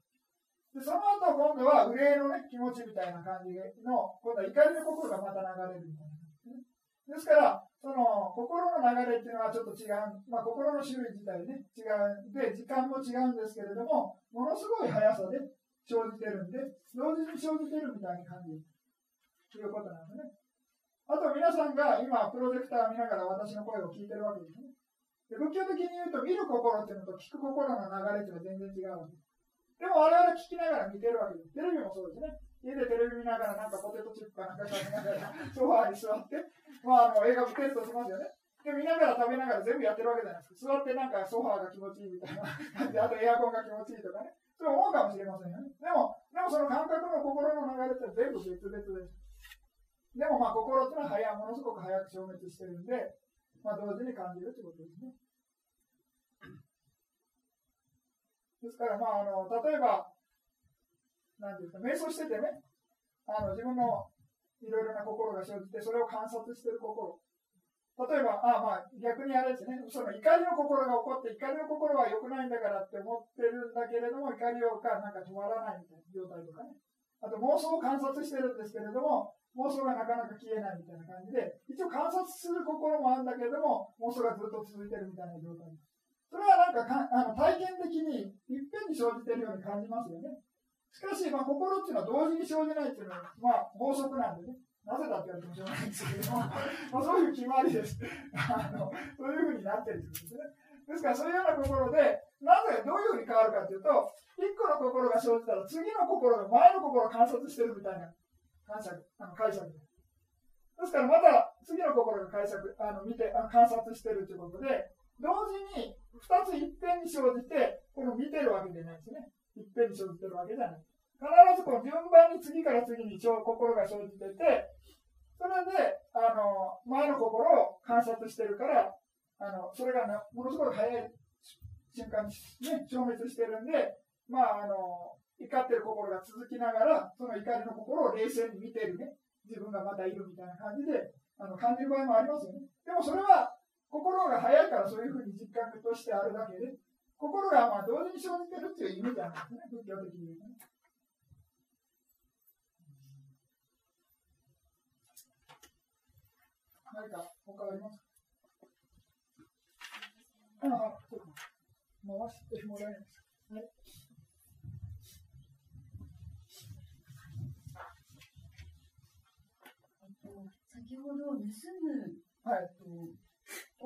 でその後今度は憂いの、ね、気持ちみたいな感じの、今度は怒りの心がまた流れるみたいな。ですから、その心の流れっていうのはちょっと違う、まあ、心の種類自体ね、違うで、時間も違うんですけれども、ものすごい速さで生じてるんで、同時に生じてるみたいに感じるということなんですね。あと皆さんが今、プロジェクターを見ながら私の声を聞いてるわけですね。で仏教的に言うと、見る心っていうのと聞く心の流れっていうのは全然違うわけです。でも我々聞きながら見てるわけです。テレビもそうですね。家でテレビ見ながらなんかポテトチップかなんか食べながらソファーに座って、まあ、あの映画見てるとしますよね。で、見ながら食べながら全部やってるわけじゃないですか。座ってなんかソファーが気持ちいいみたいな感じで、あとエアコンが気持ちいいとかね。
そう思うかもしれませんよね。でも、でもその感覚の心の流れって全部別々です。でもまあ心ってのは早ものすごく早く消滅してるんで、まあ同時に感じるということですね。ですからまああの、例えば、なんていうか、瞑想しててね、あの自分のいろいろな心が生じて、それを観察してる心。例えば、あまあ、逆にあれですね、その怒りの心が起こって、怒りの心は良くないんだからって思ってるんだけれども、怒りがなんか止まらないみたいな状態とかね。あと妄想を観察してるんですけれども、妄想がなかなか消えないみたいな感じで、一応観察する心もあるんだけれども、妄想がずっと続いてるみたいな状態。それはなんかかあの体験的にいっぺんに生じてるように感じますよね。しかし、まあ、心っていうのは同時に生じないっていうのは、まあ、法則なんでね。なぜだって言われてもしょうがないんですけども、まあ、そういう決まりです。あのそういうふうになってるということですね。ですから、そういうような心で、なぜ、どういうふうに変わるかというと、一個の心が生じたら、次の心が前の心を観察してるみたいな解釈あの解釈です。から、また次の心が解釈あの見てあの観察してるということで、同時に2ついっぺんに生じて、この見てるわけじゃないですね。いっぺんに生じてるわけじゃない。必ずこの順番に次から次に心が生じてて、それで、あの、前の心を観察してるから、あの、それがなものすごく早い瞬間にね、消滅してるんで、まあ、あの、怒ってる心が続きながら、その怒りの心を冷静に見てるね、自分がまたいるみたいな感じで、あの、感じる場合もありますよね。でもそれは、心が早いからそういうふうに実感としてあるだけで、心がまあ同時に生じてるっていう意味じゃないですね、仏教的に言うとね。何か他あります？かああ、そうか。回してもらえます。はい。
先ほど盗む、
はい、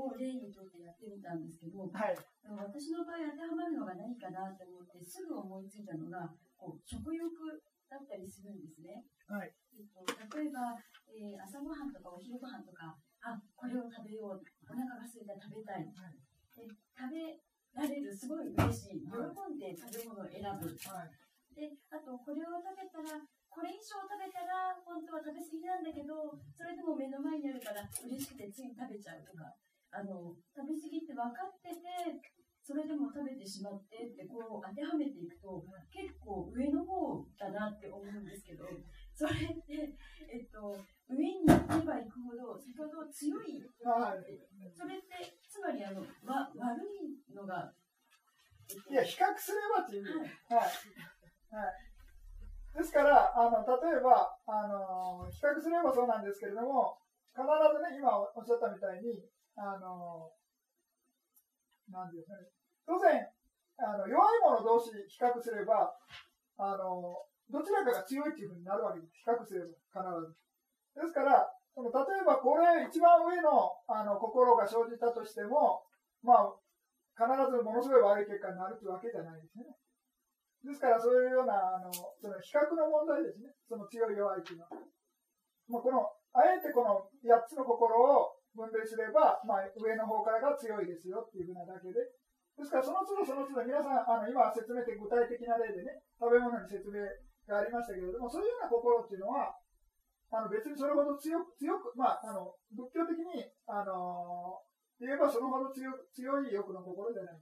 を例にとってやってみたんですけど、
はい、
私の場合当てはまるのが何かなと思ってすぐ思いついたのがこう食欲だったりするんですね。
はい。
えっと、例えば、えー、朝ごはんとかお昼ごはんとか、あこれを食べよう、お腹が空いたら食べたい、はい、で食べられる、すごい嬉しい、喜んで食べ物を選ぶ、
はい、
であと、これを食べたら、これ以上食べたら、本当は食べ過ぎなんだけど、それでも目の前にあるから嬉しくてつい食べちゃうとか、あの食べ過ぎって分かってて、それでも食べてしまってってこう当てはめていくと結構上の方だなって思うんですけどそれって、えっと、上に行けば行くほど先ほど強い、
はい、
それってつまりあのわ悪いのが、
えっと、いや比較すればっていう、はい。はい。はい、ですからあの例えばあの比較すればそうなんですけれども必ずね今おっしゃったみたいにあのなんですかね当然、あの弱い者同士比較すれば、あのどちらかが強いっていうふうになるわけです。比較すれば、必ず。ですから、その例えばこれ、一番上のあの心が生じたとしても、まあ、必ずものすごい悪い結果になるというわけじゃないですね。ですから、そういうような、あのその比較の問題ですね。その強い弱いというのは。まあ、この、あえてこの8つの心を分類すれば、まあ、上の方からが強いですよっていうふうなだけで、ですから、その都度その都度、皆さん、あの今説明って具体的な例でね、食べ物に説明がありましたけれども、そういうような心っていうのは、あの別にそれほど強く、強く、まあ、あの仏教的に、あの言えばそのほど強強い欲の心じゃない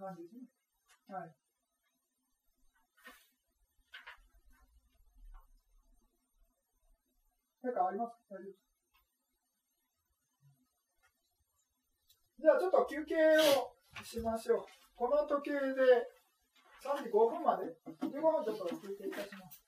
感じですね。はい。何かありますか？大丈夫ですじゃあちょっと休憩をしましょう。この時計で3時5分まで、15分ちょっと休憩いたします。